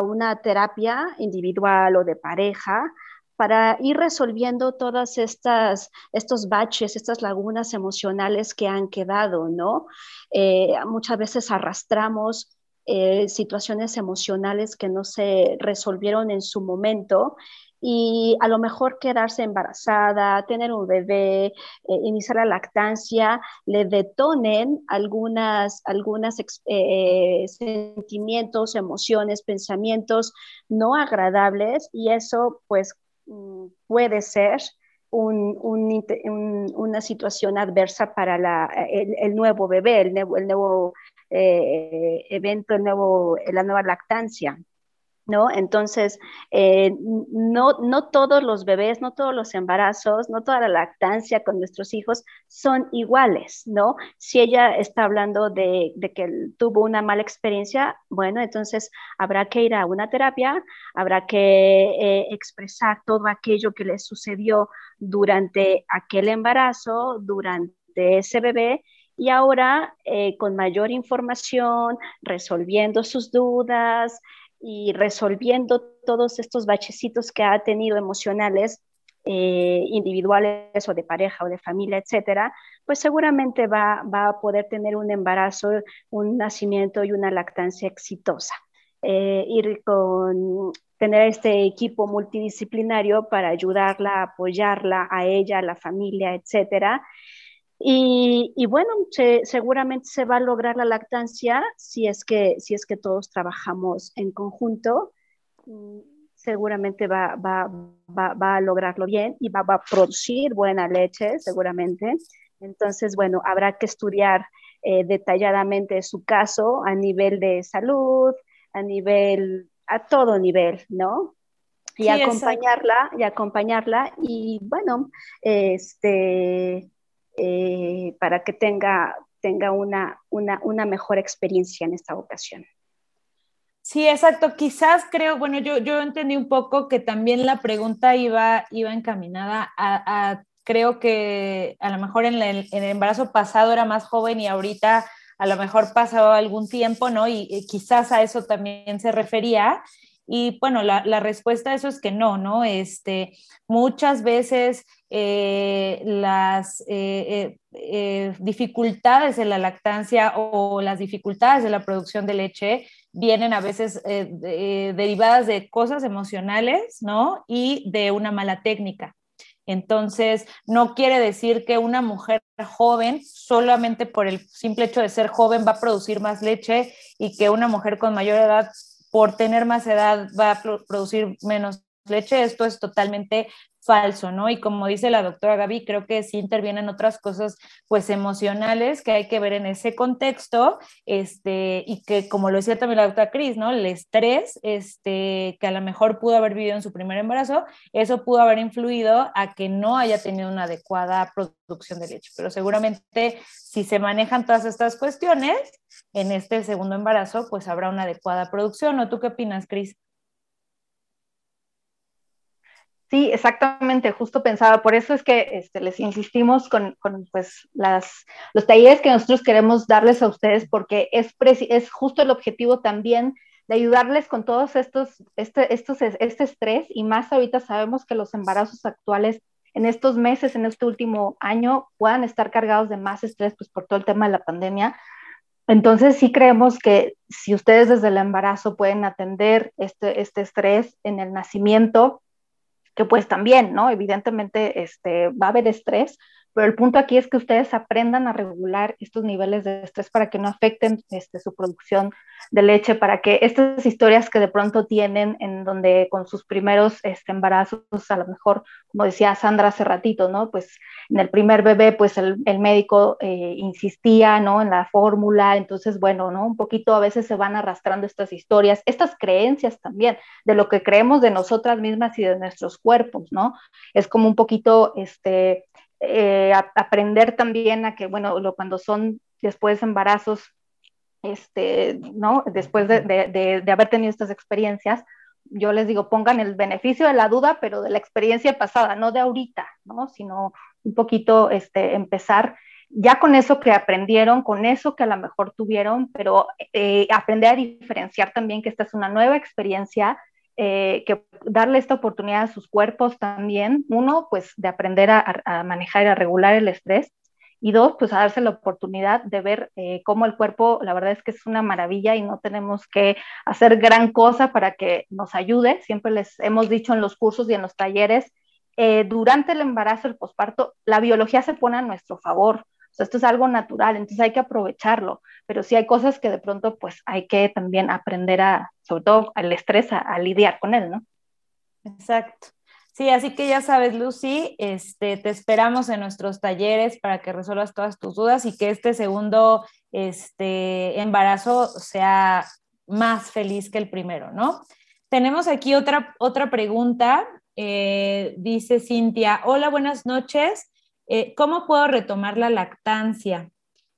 una terapia individual o de pareja para ir resolviendo todas estas, estos baches, estas lagunas emocionales que han quedado, ¿no? Eh, muchas veces arrastramos eh, situaciones emocionales que no se resolvieron en su momento y a lo mejor quedarse embarazada, tener un bebé, eh, iniciar la lactancia, le detonen algunas, algunas sentimientos, emociones, pensamientos no agradables y eso pues puede ser una situación adversa para el, nuevo bebé, el nuevo, el nuevo eh, evento, el nuevo, la nueva lactancia. ¿No? Entonces, eh, no, no todos los bebés, no todos los embarazos, no toda la lactancia con nuestros hijos son iguales, ¿no? Si ella está hablando de, que tuvo una mala experiencia, bueno, entonces habrá que ir a una terapia, habrá que eh, expresar todo aquello que le sucedió durante aquel embarazo, durante ese bebé y ahora eh, con mayor información, resolviendo sus dudas, y resolviendo todos estos bachecitos que ha tenido emocionales, eh, individuales o de pareja o de familia, etcétera, pues seguramente va, a poder tener un embarazo, un nacimiento y una lactancia exitosa. Eh, ir con tener este equipo multidisciplinario para ayudarla, apoyarla a ella, a la familia, etcétera. Y, bueno, seguramente se va a lograr la lactancia si es que, si es que todos trabajamos en conjunto. Mm, seguramente va, va, va, a lograrlo bien y va, a producir buena leche, seguramente. Entonces, bueno, habrá que estudiar eh, detalladamente su caso a nivel de salud, a nivel, a todo nivel, ¿no? Y acompañarla, y acompañarla, y bueno, este, eh, para que tenga, tenga una, una, mejor experiencia en esta ocasión.
Sí, exacto. Quizás creo, bueno, yo, yo entendí un poco que también la pregunta iba, iba encaminada a, creo que a lo mejor en, el, embarazo pasado era más joven y ahorita a lo mejor pasado algún tiempo, ¿no? Y, quizás a eso también se refería. Y bueno, la, respuesta a eso es que no, ¿no? Este, muchas veces eh, las eh, eh, dificultades de la lactancia o las dificultades de la producción de leche vienen a veces derivadas de cosas emocionales, ¿no? Y de una mala técnica. Entonces, no quiere decir que una mujer joven, solamente por el simple hecho de ser joven, va a producir más leche y que una mujer con mayor edad, por tener más edad, va a producir menos leche. Esto es totalmente falso, ¿no? Y como dice la doctora Gaby, creo que sí intervienen otras cosas, pues emocionales que hay que ver en ese contexto, este, y que como lo decía también la doctora Cris, ¿no? El estrés, este, que a lo mejor pudo haber vivido en su primer embarazo, eso pudo haber influido a que no haya tenido una adecuada producción de leche, pero seguramente si se manejan todas estas cuestiones en este segundo embarazo, pues habrá una adecuada producción, ¿o tú qué opinas, Cris?
Sí, exactamente, justo pensaba, por eso es que este, les insistimos con, pues, las, los talleres que nosotros queremos darles a ustedes, porque es, es justo el objetivo también de ayudarles con todos estos, este, estos, este estrés, y más ahorita sabemos que los embarazos actuales en estos meses, en este último año, puedan estar cargados de más estrés, pues por todo el tema de la pandemia. Entonces sí creemos que si ustedes desde el embarazo pueden atender este, este estrés en el nacimiento, que pues también, ¿no? Evidentemente este, va a haber estrés, pero el punto aquí es que ustedes aprendan a regular estos niveles de estrés para que no afecten este, su producción de leche, para que estas historias que de pronto tienen en donde con sus primeros este, embarazos, a lo mejor, como decía Sandra hace ratito, ¿no? Pues en el primer bebé, pues el, el médico eh, insistía, ¿no? En la fórmula, entonces, bueno, ¿no? Un poquito a veces se van arrastrando estas historias, estas creencias también, de lo que creemos de nosotras mismas y de nuestros cuerpos, ¿no? Es como un poquito, este, eh, aprender también a que, bueno, lo, cuando son después embarazos, este, ¿no? Después de, haber tenido estas experiencias, yo les digo, pongan el beneficio de la duda, pero de la experiencia pasada, no de ahorita, ¿no? Sino un poquito este, empezar ya con eso que aprendieron, con eso que a lo mejor tuvieron, pero eh, aprender a diferenciar también que esta es una nueva experiencia eh, que darle esta oportunidad a sus cuerpos también, uno, pues de aprender a, manejar y a regular el estrés, y dos, pues a darse la oportunidad de ver eh, cómo el cuerpo, la verdad es que es una maravilla y no tenemos que hacer gran cosa para que nos ayude. Siempre les hemos dicho en los cursos y en los talleres, eh, durante el embarazo, el posparto, la biología se pone a nuestro favor esto es algo natural, entonces hay que aprovecharlo, pero sí hay cosas que de pronto pues hay que también aprender a, sobre todo al estrés, a, lidiar con él, ¿no?
Exacto. Sí, así que ya sabes, Lucy, este, te esperamos en nuestros talleres para que resuelvas todas tus dudas y que este segundo este, embarazo sea más feliz que el primero, ¿no? Tenemos aquí otra, otra pregunta. Eh, dice Cintia, hola, buenas noches. Eh, ¿Cómo puedo retomar la lactancia?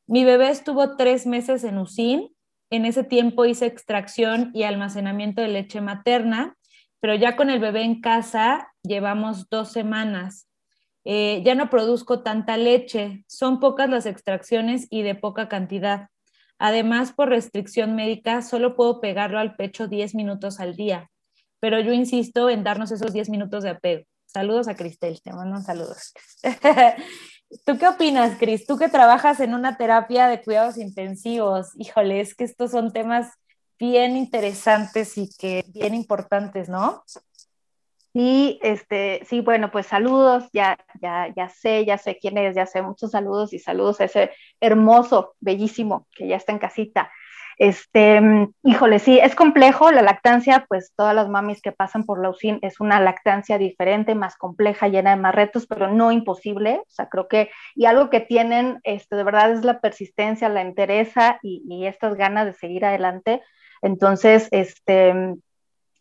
Mi bebé estuvo tres meses en USIN. En ese tiempo hice extracción y almacenamiento de leche materna, pero ya con el bebé en casa llevamos dos semanas. Eh, ya no produzco tanta leche, son pocas las extracciones y de poca cantidad. Además, por restricción médica, solo puedo pegarlo al pecho 10 minutos al día, pero yo insisto en darnos esos 10 minutos de apego. Saludos a Cristel, te mando un saludo. ¿Tú qué opinas, Cris? Tú que trabajas en una terapia de cuidados intensivos, híjole, es que estos son temas bien interesantes y que bien importantes, ¿no?
Sí, este, sí, bueno, pues saludos, ya, ya, ya sé, ya sé quién es, ya sé, muchos saludos y saludos a ese hermoso, bellísimo que ya está en casita. Este, híjole, sí, es complejo la lactancia, pues todas las mamis que pasan por la UCIN es una lactancia diferente, más compleja, llena de más retos, pero no imposible. O sea, creo que, y algo que tienen, este, de verdad es la persistencia, la entereza y, y estas ganas de seguir adelante. Entonces, este,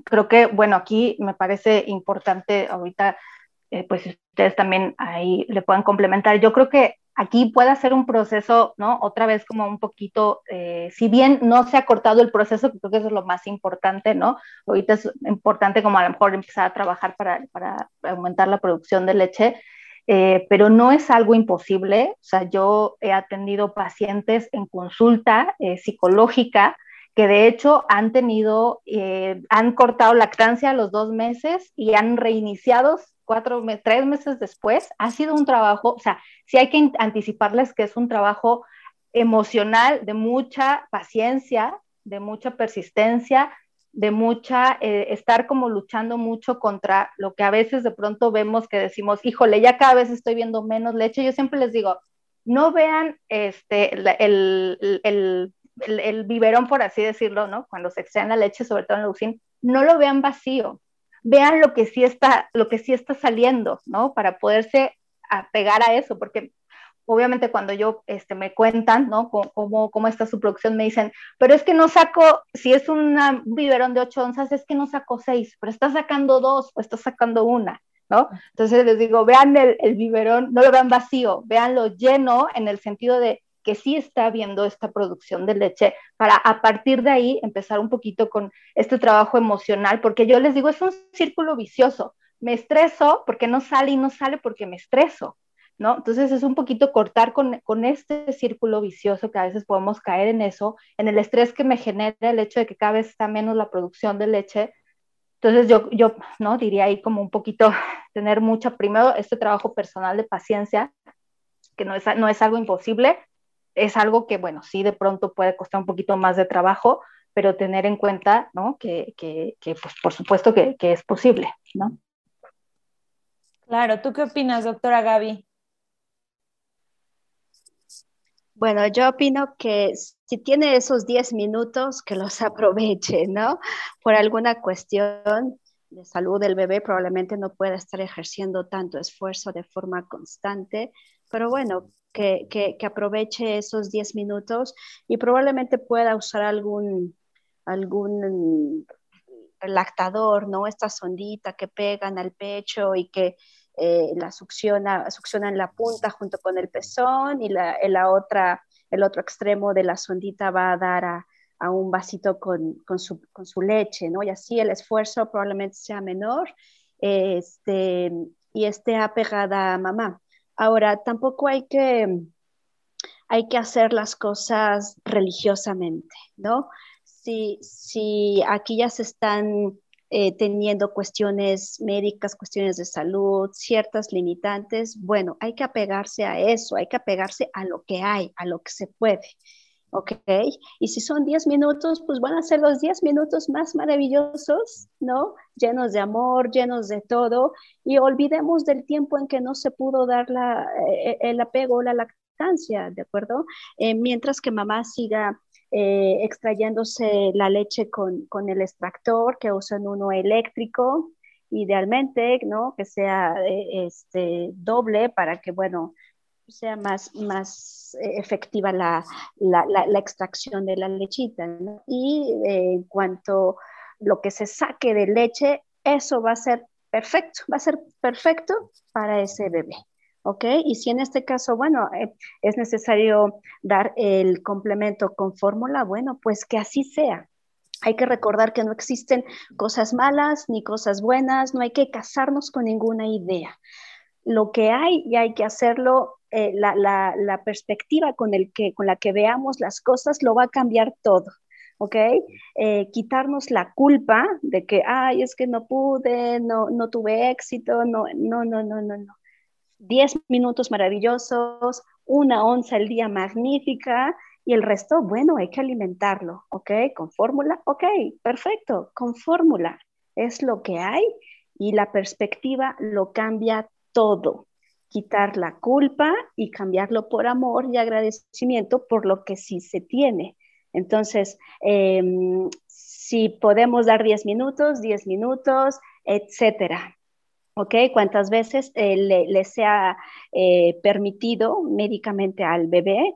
creo que, bueno, aquí me parece importante ahorita, eh, pues ustedes también ahí le puedan complementar. Yo creo que aquí puede ser un proceso, ¿no? Otra vez como un poquito, eh, si bien no se ha cortado el proceso, creo que eso es lo más importante, ¿no? Ahorita es importante como a lo mejor empezar a trabajar para, para aumentar la producción de leche, eh, pero no es algo imposible. O sea, yo he atendido pacientes en consulta psicológica que de hecho han tenido, eh, han cortado lactancia a los dos meses y han reiniciado cuatro, tres meses después. Ha sido un trabajo, o sea, sí hay que anticiparles que es un trabajo emocional de mucha paciencia, de mucha persistencia, de mucha, eh, estar como luchando mucho contra lo que a veces de pronto vemos que decimos, híjole, ya cada vez estoy viendo menos leche. Yo siempre les digo, no vean este, el, el el, biberón, por así decirlo, ¿no? Cuando se extrae la leche, sobre todo en la UCIN, no lo vean vacío, vean lo que sí está, lo que sí está saliendo, ¿no? Para poderse apegar a eso, porque obviamente cuando yo este, me cuentan, ¿no? Cómo, cómo, está su producción, me dicen, pero es que no saco, si es un biberón de 8 onzas, es que no saco 6, pero está sacando 2 o está sacando una, ¿no? Entonces les digo, vean el, el biberón, no lo vean vacío, veanlo lleno en el sentido de que sí está viendo esta producción de leche para a partir de ahí empezar un poquito con este trabajo emocional, porque yo les digo, es un círculo vicioso. Me estreso porque no sale y no sale porque me estreso, ¿no? Entonces es un poquito cortar con, con este círculo vicioso que a veces podemos caer en eso, en el estrés que me genera el hecho de que cada vez está menos la producción de leche. Entonces yo, yo ¿no? diría ahí como un poquito tener mucha, primero, este trabajo personal de paciencia, que no es, no es algo imposible, es algo que, bueno, sí de pronto puede costar un poquito más de trabajo, pero tener en cuenta, ¿no? Que, que, que pues por supuesto que, que, es posible, ¿no?
Claro, ¿tú qué opinas, doctora Gaby?
Bueno, yo opino que si tiene esos 10 minutos, que los aproveche, ¿no? Por alguna cuestión de salud del bebé, probablemente no pueda estar ejerciendo tanto esfuerzo de forma constante, pero bueno, que, que, aproveche esos 10 minutos y probablemente pueda usar algún, algún lactador, ¿no? Esta sondita que pegan al pecho y que eh, la succiona, succiona en la punta junto con el pezón y la, la otra, el otro extremo de la sondita va a dar a, a un vasito con, con, su, con, su, leche, ¿no? Y así el esfuerzo probablemente sea menor este, y esté apegada a mamá. Ahora, tampoco hay que, hay que hacer las cosas religiosamente, ¿no? Si, si aquí ya se están eh, teniendo cuestiones médicas, cuestiones de salud, ciertas limitantes, bueno, hay que apegarse a eso, hay que apegarse a lo que hay, a lo que se puede. ¿Ok? Y si son 10 minutos, pues van a ser los 10 minutos más maravillosos, ¿no? Llenos de amor, llenos de todo, y olvidemos del tiempo en que no se pudo dar la, eh, el apego la lactancia, ¿de acuerdo? Eh, mientras que mamá siga eh, extrayéndose la leche con, con, el extractor, que usan uno eléctrico, idealmente, ¿no? Que sea este, doble para que, bueno, sea más, más eh, efectiva la, la, extracción de la lechita. Y eh, en cuanto lo que se saque de leche, eso va a ser perfecto, va a ser perfecto para ese bebé. ¿Ok? Y si en este caso, bueno, eh, es necesario dar el complemento con fórmula, bueno, pues que así sea. Hay que recordar que no existen cosas malas ni cosas buenas, no hay que casarnos con ninguna idea. Lo que hay y hay que hacerlo eh, la, perspectiva con, el que, con la que veamos las cosas lo va a cambiar todo. ¿ok? Eh, quitarnos la culpa de que, ay, es que no pude, no, no tuve éxito, no, no, no, no, no, no. Diez minutos maravillosos, una onza al día magnífica y el resto, bueno, hay que alimentarlo, ¿ok? Con fórmula, ok, perfecto, con fórmula. Es lo que hay y la perspectiva lo cambia todo. Quitar la culpa y cambiarlo por amor y agradecimiento por lo que sí se tiene. Entonces, em, si podemos dar 10 minutos, 10 minutos, etcétera. ¿Ok? ¿Cuántas veces eh, le, sea eh, permitido médicamente al bebé?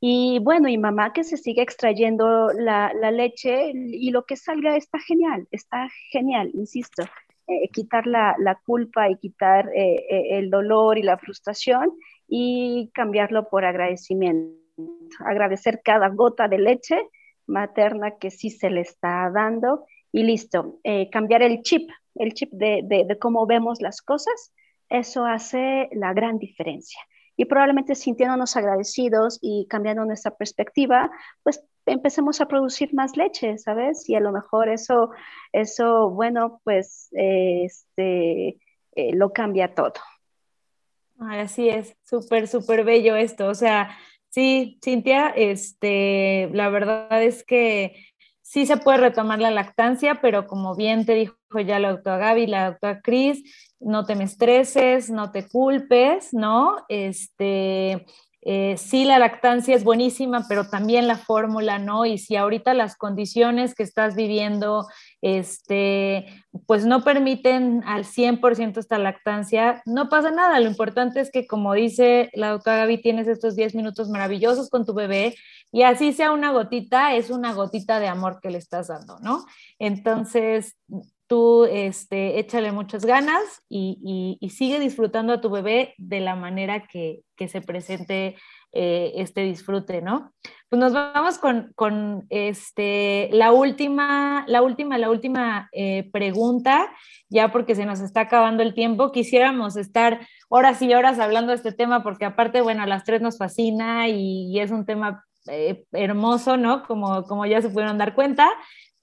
Y bueno, y mamá que se sigue extrayendo la, leche y lo que salga está genial, está genial, insisto. Eh, quitar la, la, culpa y quitar el dolor y la frustración y cambiarlo por agradecimiento agradecer cada gota de leche materna que sí se le está dando y listo, eh, cambiar el chip, el chip de, cómo vemos las cosas, eso hace la gran diferencia. Y probablemente sintiéndonos agradecidos y cambiando nuestra perspectiva, pues empecemos a producir más leche, ¿sabes? Y a lo mejor eso, eso bueno, pues este, eh, lo cambia todo.
así es, súper, súper bello esto. O sea, Sí, Cintia, este, la verdad es que sí se puede retomar la lactancia, pero como bien te dijo ya la doctora Gaby, la doctora Cris, no te me estreses, no te culpes, ¿no? Este, eh, sí, la lactancia es buenísima, pero también la fórmula, ¿no? Y si ahorita las condiciones que estás viviendo, este, pues no permiten al 100% esta lactancia, no pasa nada. Lo importante es que, como dice la doctora Gaby, tienes estos 10 minutos maravillosos con tu bebé y así sea una gotita, es una gotita de amor que le estás dando, ¿no? Entonces, tú este, échale muchas ganas y, sigue disfrutando a tu bebé de la manera que, se presente eh, este disfrute, ¿no? Pues nos vamos con, este, la última, la última, la última eh, pregunta, ya porque se nos está acabando el tiempo. Quisiéramos estar horas y horas hablando de este tema, porque aparte, bueno, a las tres nos fascina y, es un tema eh, hermoso, ¿no? Como, como ya se pudieron dar cuenta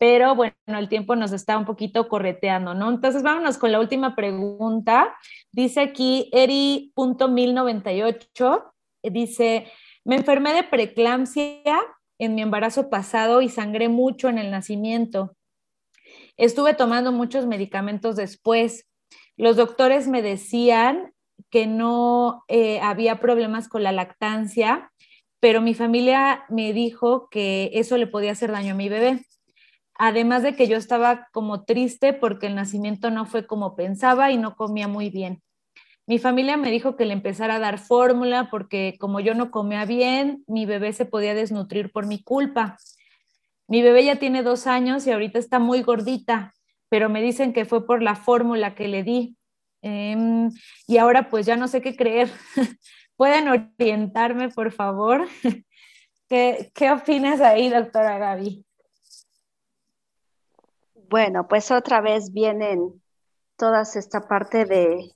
pero bueno, el tiempo nos está un poquito correteando, ¿no? Entonces vámonos con la última pregunta. Dice aquí Eri.1098, dice, me enfermé de preeclampsia en mi embarazo pasado y sangré mucho en el nacimiento. Estuve tomando muchos medicamentos después. Los doctores me decían que no eh, había problemas con la lactancia, pero mi familia me dijo que eso le podía hacer daño a mi bebé además de que yo estaba como triste porque el nacimiento no fue como pensaba y no comía muy bien. Mi familia me dijo que le empezara a dar fórmula porque como yo no comía bien, mi bebé se podía desnutrir por mi culpa. Mi bebé ya tiene dos años y ahorita está muy gordita, pero me dicen que fue por la fórmula que le di. Em, y ahora pues ya no sé qué creer. ¿Pueden orientarme, por favor? ¿Qué, ¿Qué opinas ahí, doctora Gaby?
Bueno, pues otra vez vienen todas esta parte de,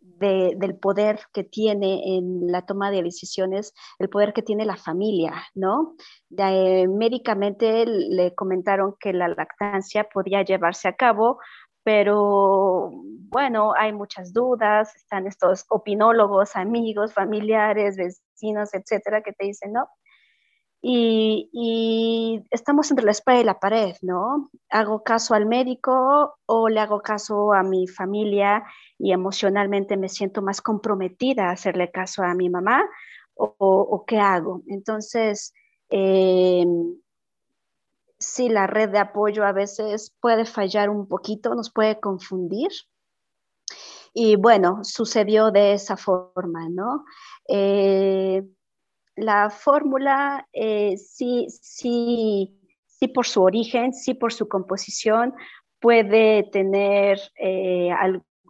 del poder que tiene en la toma de decisiones, el poder que tiene la familia, ¿no? Eh, médicamente le comentaron que la lactancia podía llevarse a cabo, pero bueno, hay muchas dudas, están estos opinólogos, amigos, familiares, vecinos, etcétera, que te dicen, no, y, estamos entre la espada y la pared, ¿no? Hago caso al médico o le hago caso a mi familia y emocionalmente me siento más comprometida a hacerle caso a mi mamá o, qué hago. Entonces, eh, sí, la red de apoyo a veces puede fallar un poquito, nos puede confundir. Y bueno, sucedió de esa forma, ¿no? Eh, la fórmula eh, sí, sí, sí por su origen, sí por su composición, puede tener eh,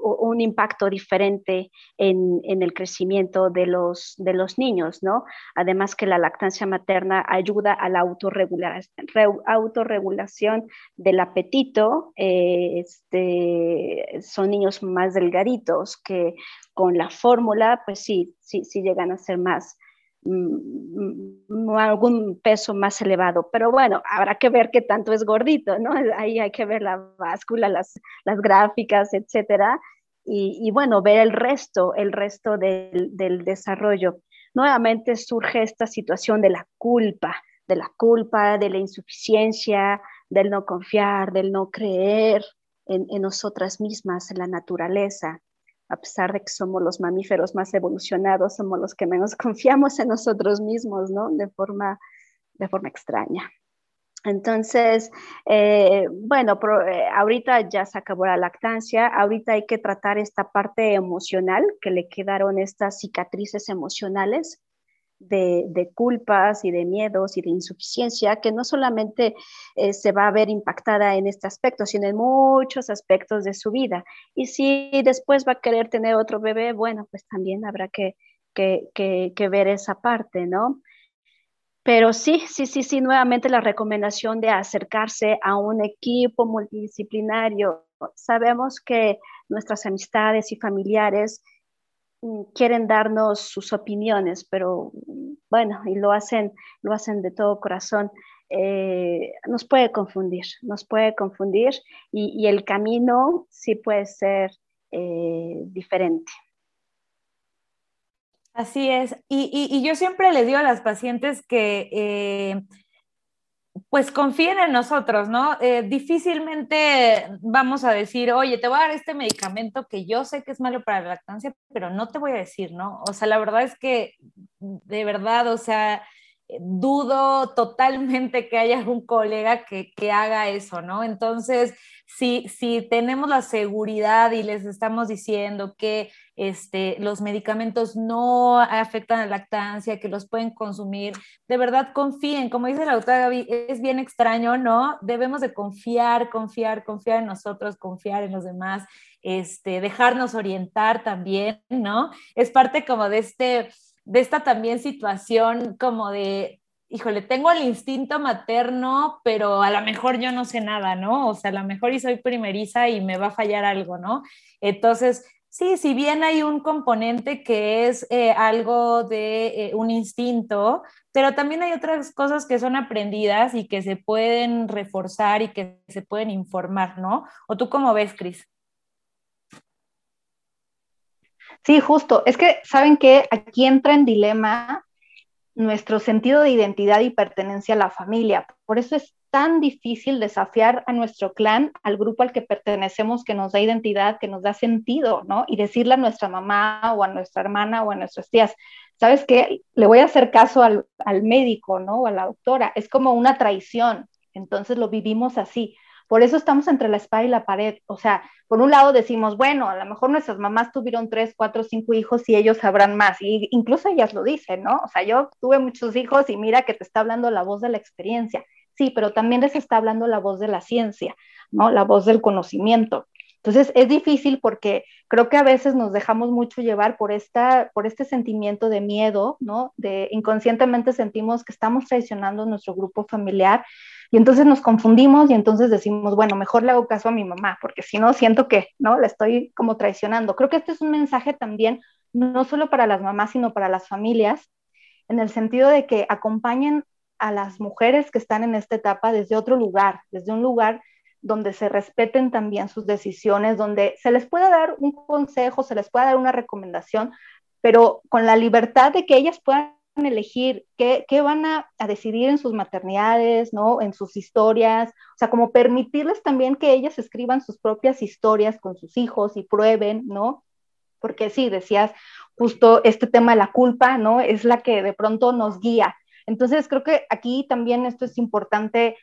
un impacto diferente en, el crecimiento de los, de los niños, ¿no? Además que la lactancia materna ayuda a la autorregulación, del apetito. Eh, este, son niños más delgaditos que con la fórmula, pues sí, sí, sí llegan a ser más, algún peso más elevado. Pero bueno, habrá que ver qué tanto es gordito, ¿no? Ahí hay que ver la báscula, las, las gráficas, etcétera. Y, bueno, ver el resto, el resto del, del desarrollo. Nuevamente surge esta situación de la culpa, de la culpa, de la insuficiencia, del no confiar, del no creer en, en nosotras mismas, en la naturaleza a pesar de que somos los mamíferos más evolucionados, somos los que menos confiamos en nosotros mismos, ¿no? De forma, de forma extraña. Entonces, eh, bueno, eh, ahorita ya se acabó la lactancia, ahorita hay que tratar esta parte emocional, que le quedaron estas cicatrices emocionales de, culpas y de miedos y de insuficiencia que no solamente eh, se va a ver impactada en este aspecto, sino en muchos aspectos de su vida. Y si después va a querer tener otro bebé, bueno, pues también habrá que, que ver esa parte, ¿no? Pero sí, sí, sí, sí, nuevamente la recomendación de acercarse a un equipo multidisciplinario. Sabemos que nuestras amistades y familiares quieren darnos sus opiniones, pero bueno, y lo hacen, lo hacen de todo corazón. Eh, nos puede confundir, nos puede confundir y, el camino sí puede ser eh, diferente.
Así es. Y, yo siempre le digo a las pacientes que eh, pues confíen en nosotros, ¿no? Eh, difícilmente vamos a decir, oye, te voy a dar este medicamento que yo sé que es malo para la lactancia, pero no te voy a decir, ¿no? O sea, la verdad es que, de verdad, o sea, dudo totalmente que haya un colega que, que haga eso, ¿no? Entonces, si, si tenemos la seguridad y les estamos diciendo que este, los medicamentos no afectan a la lactancia, que los pueden consumir, de verdad confíen, como dice la doctora Gaby, es bien extraño, ¿no? Debemos de confiar, confiar, confiar en nosotros, confiar en los demás, este, dejarnos orientar también, ¿no? Es parte como de este de esta también situación como de, híjole, tengo el instinto materno, pero a lo mejor yo no sé nada, ¿no? O sea, a lo mejor y soy primeriza y me va a fallar algo, ¿no? Entonces, sí, si bien hay un componente que es eh, algo de eh, un instinto, pero también hay otras cosas que son aprendidas y que se pueden reforzar y que se pueden informar, ¿no? ¿O tú cómo ves, Cris?
Sí, justo. Es que, ¿saben que Aquí entra en dilema nuestro sentido de identidad y pertenencia a la familia. Por eso es tan difícil desafiar a nuestro clan, al grupo al que pertenecemos, que nos da identidad, que nos da sentido, ¿no? Y decirle a nuestra mamá o a nuestra hermana o a nuestras tías, ¿sabes qué? Le voy a hacer caso al, al médico, ¿no? O a la doctora. Es como una traición. Entonces lo vivimos así. Por eso estamos entre la espada y la pared. O sea, por un lado decimos, bueno, a lo mejor nuestras mamás tuvieron tres, cuatro, cinco hijos y ellos sabrán más. Y incluso ellas lo dicen, ¿no? O sea, yo tuve muchos hijos y mira que te está hablando la voz de la experiencia. Sí, pero también les está hablando la voz de la ciencia, ¿no? La voz del conocimiento. Entonces es difícil porque creo que a veces nos dejamos mucho llevar por, esta, por este sentimiento de miedo, ¿no? De inconscientemente sentimos que estamos traicionando nuestro grupo familiar y entonces nos confundimos y entonces decimos, bueno, mejor le hago caso a mi mamá, porque si no, siento que, ¿no? La estoy como traicionando. Creo que este es un mensaje también, no solo para las mamás, sino para las familias, en el sentido de que acompañen a las mujeres que están en esta etapa desde otro lugar, desde un lugar donde se respeten también sus decisiones, donde se les pueda dar un consejo, se les pueda dar una recomendación, pero con la libertad de que ellas puedan elegir qué, van a, decidir en sus maternidades, ¿no? En sus historias, o sea, como permitirles también que ellas escriban sus propias historias con sus hijos y prueben, ¿no? Porque sí, decías, justo este tema de la culpa, ¿no? Es la que de pronto nos guía. Entonces, creo que aquí también esto es importante,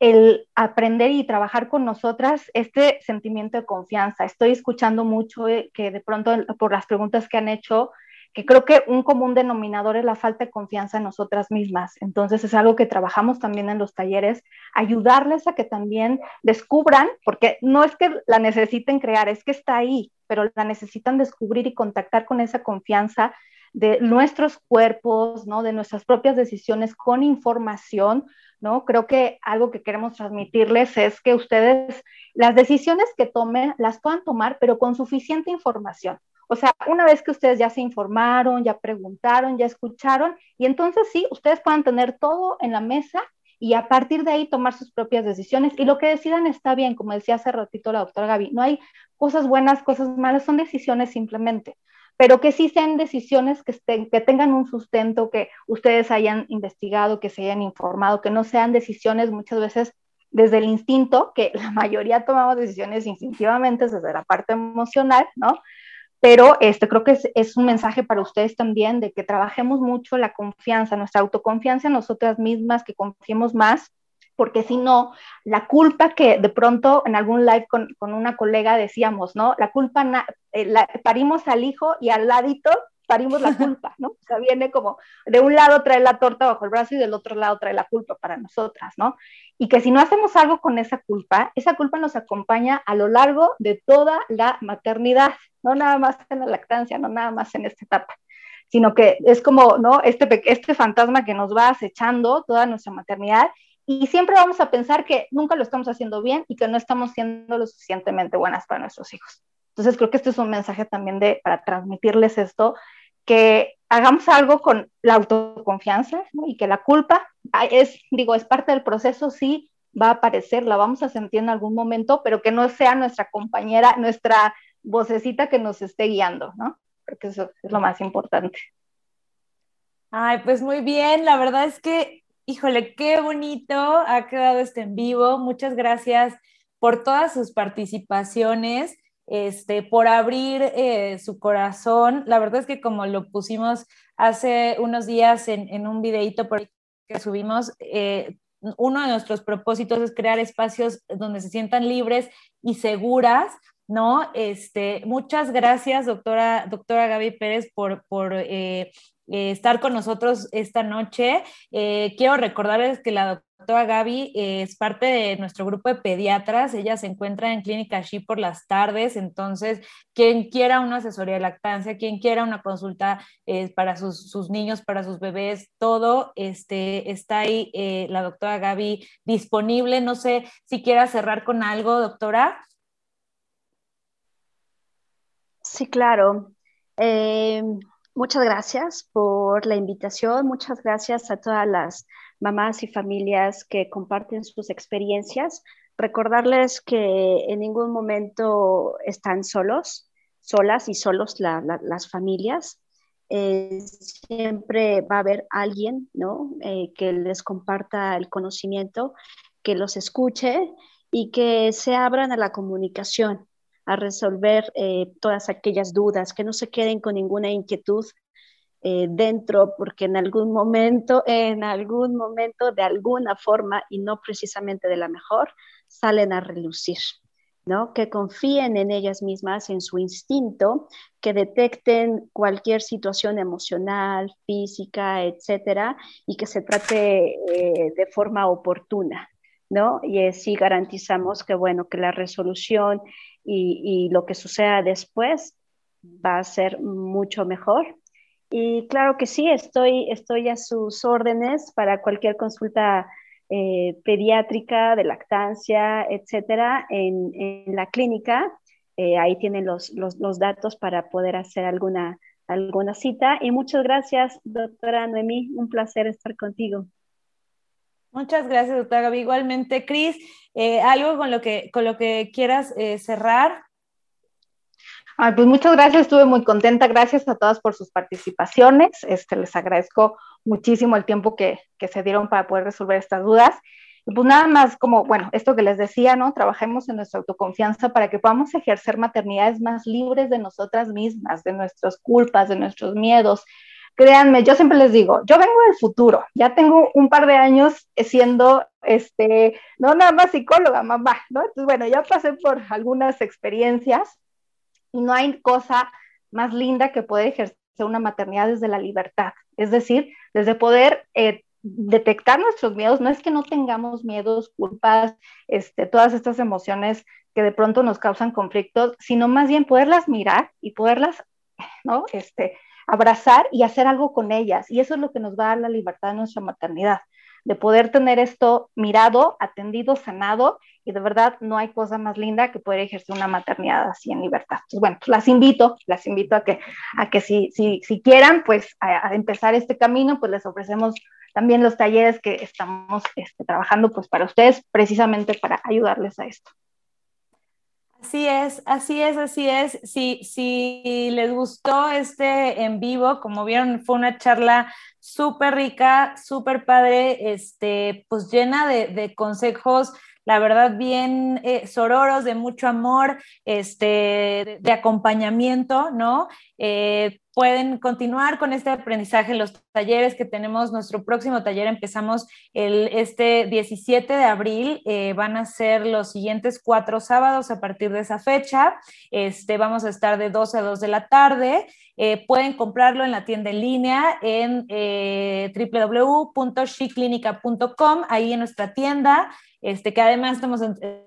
el aprender y trabajar con nosotras este sentimiento de confianza. Estoy escuchando mucho eh, que de pronto por las preguntas que han hecho, que creo que un común denominador es la falta de confianza en nosotras mismas. Entonces es algo que trabajamos también en los talleres, ayudarles a que también descubran, porque no es que la necesiten crear, es que está ahí. pero la necesitan descubrir y contactar con esa confianza de nuestros cuerpos, ¿no? De nuestras propias decisiones con información, ¿no? Creo que algo que queremos transmitirles es que ustedes las decisiones que tomen las puedan tomar, pero con suficiente información. O sea, una vez que ustedes ya se informaron, ya preguntaron, ya escucharon, y entonces sí, ustedes puedan tener todo en la mesa y a partir de ahí tomar sus propias decisiones. Y lo que decidan está bien, como decía hace ratito la doctora Gaby, no hay cosas buenas, cosas malas, son decisiones simplemente pero que sí sean decisiones que, estén, que tengan un sustento, que ustedes hayan investigado, que se hayan informado, que no sean decisiones muchas veces desde el instinto, que la mayoría tomamos decisiones instintivamente desde la parte emocional, ¿no? Pero este, creo que es, es, un mensaje para ustedes también de que trabajemos mucho la confianza, nuestra autoconfianza en nosotras mismas, que confiemos más porque si no, la culpa que de pronto en algún live con, con una colega decíamos, ¿no? La culpa, eh, la, parimos al hijo y al ladito parimos la culpa, ¿no? O sea, viene como de un lado trae la torta bajo el brazo y del otro lado trae la culpa para nosotras, ¿no? Y que si no hacemos algo con esa culpa, esa culpa nos acompaña a lo largo de toda la maternidad, no nada más en la lactancia, no nada más en esta etapa sino que es como, ¿no? Este, este fantasma que nos va acechando toda nuestra maternidad y siempre vamos a pensar que nunca lo estamos haciendo bien y que no estamos siendo lo suficientemente buenas para nuestros hijos. Entonces creo que este es un mensaje también de, para transmitirles esto, que hagamos algo con la autoconfianza y que la culpa es, digo, es parte del proceso, sí va a aparecer, la vamos a sentir en algún momento, pero que no sea nuestra compañera, nuestra vocecita que nos esté guiando, ¿no? Porque eso es lo más importante.
Ay, pues muy bien, la verdad es que Híjole, qué bonito ha quedado este en vivo. Muchas gracias por todas sus participaciones, este, por abrir eh, su corazón. La verdad es que como lo pusimos hace unos días en, un videito por que subimos, eh, uno de nuestros propósitos es crear espacios donde se sientan libres y seguras, ¿no? Este, muchas gracias, doctora, doctora Gaby Pérez, por, por eh, eh, estar con nosotros esta noche. Eh, quiero recordarles que la doctora Gaby eh, es parte de nuestro grupo de pediatras. Ella se encuentra en Clínica She por las tardes. Entonces, quien quiera una asesoría de lactancia, quien quiera una consulta para sus, niños, para sus bebés, todo este, está ahí la doctora Gaby disponible. No sé si quiera cerrar con algo, doctora.
Sí, claro. Muchas gracias por la invitación, muchas gracias a todas las mamás y familias que comparten sus experiencias. Recordarles que en ningún momento están solos, solas y solos las familias. Eh, siempre va a haber alguien ¿no? Eh, que les comparta el conocimiento, que los escuche y que se abran a la comunicación a resolver eh, todas aquellas dudas, que no se queden con ninguna inquietud eh, dentro, porque en algún momento, en algún momento, de alguna forma, y no precisamente de la mejor, salen a relucir. ¿no? que confíen en ellas mismas, en su instinto, que detecten cualquier situación emocional, física, etcétera, y que se trate eh, de forma oportuna. ¿No? Y así garantizamos que, bueno, que la resolución y, lo que suceda después va a ser mucho mejor. Y claro que sí, estoy, estoy a sus órdenes para cualquier consulta eh, pediátrica, de lactancia, etcétera, en, en la clínica. Eh, ahí tienen los, los, los, datos para poder hacer alguna, alguna cita. Y muchas gracias, doctora Noemí. Un placer estar contigo.
Muchas gracias, doctora Gaby. Igualmente, Cris, eh, algo con lo que, con lo que quieras eh, cerrar.
pues muchas gracias, estuve muy contenta. Gracias a todas por sus participaciones. Este, les agradezco muchísimo el tiempo que, que se dieron para poder resolver estas dudas. Y pues nada más como, bueno, esto que les decía, ¿no? Trabajemos en nuestra autoconfianza para que podamos ejercer maternidades más libres de nosotras mismas, de nuestras culpas, de nuestros miedos, créanme, yo siempre les digo, yo vengo del futuro, ya tengo un par de años siendo, este, no nada más psicóloga, mamá, ¿no? Entonces, bueno, ya pasé por algunas experiencias y no hay cosa más linda que poder ejercer una maternidad desde la libertad, es decir, desde poder eh, detectar nuestros miedos, no es que no tengamos miedos, culpas, este, todas estas emociones que de pronto nos causan conflictos, sino más bien poderlas mirar y poderlas, ¿no? Este, abrazar y hacer algo con ellas. Y eso es lo que nos va a dar la libertad de nuestra maternidad, de poder tener esto mirado, atendido, sanado, y de verdad no hay cosa más linda que poder ejercer una maternidad así en libertad. Entonces, bueno, pues las invito, las invito a que, a que si, si, si quieran, pues a, empezar este camino, pues les ofrecemos también los talleres que estamos este, trabajando pues para ustedes, precisamente para ayudarles a esto.
Así es, así es, así es. Si, si les gustó este en vivo, como vieron, fue una charla súper rica, súper padre, este, pues llena de, de consejos la verdad, bien eh, sororos, de mucho amor, este, de, acompañamiento, ¿no? Eh, pueden continuar con este aprendizaje en los talleres que tenemos. Nuestro próximo taller empezamos el, este 17 de abril. Eh, van a ser los siguientes cuatro sábados a partir de esa fecha. Este, vamos a estar de 12 a 2 de la tarde. pueden comprarlo en la tienda en línea en eh, www.shiclinica.com, ahí en nuestra tienda este, que además estamos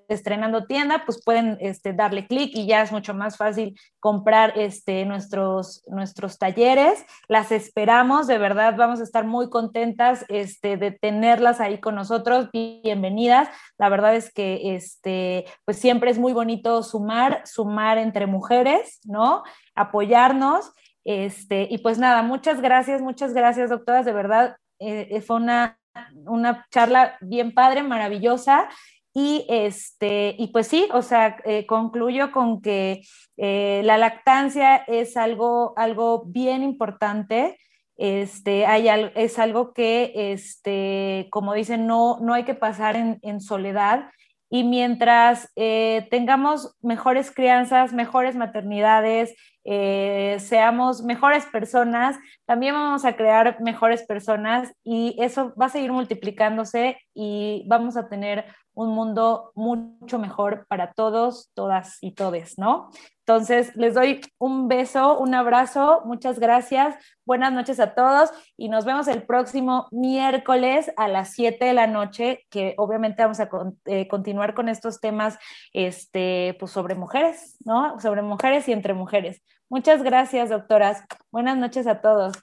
estrenando tienda, pues pueden este, darle clic y ya es mucho más fácil comprar este, nuestros, nuestros talleres. Las esperamos, de verdad, vamos a estar muy contentas este, de tenerlas ahí con nosotros. Bienvenidas. La verdad es que este, pues siempre es muy bonito sumar, sumar entre mujeres, ¿no? Apoyarnos. Este, y pues nada, muchas gracias, muchas gracias, doctoras. De verdad, eh, fue una una charla bien padre, maravillosa. Y, este, y pues sí, o sea, eh, concluyo con que eh, la lactancia es algo, algo bien importante. Este, hay, es algo que, este, como dicen, no, no hay que pasar en, en soledad. Y mientras eh, tengamos mejores crianzas, mejores maternidades, seamos mejores personas, también vamos a crear mejores personas y eso va a seguir multiplicándose y vamos a tener un mundo mucho mejor para todos, todas y todes, ¿no? Entonces, les doy un beso, un abrazo, muchas gracias, buenas noches a todos y nos vemos el próximo miércoles a las 7 de la noche, que obviamente vamos a eh, continuar con estos temas este, pues sobre mujeres, ¿no? Sobre mujeres y entre mujeres. Muchas gracias, doctoras. Buenas noches a todos.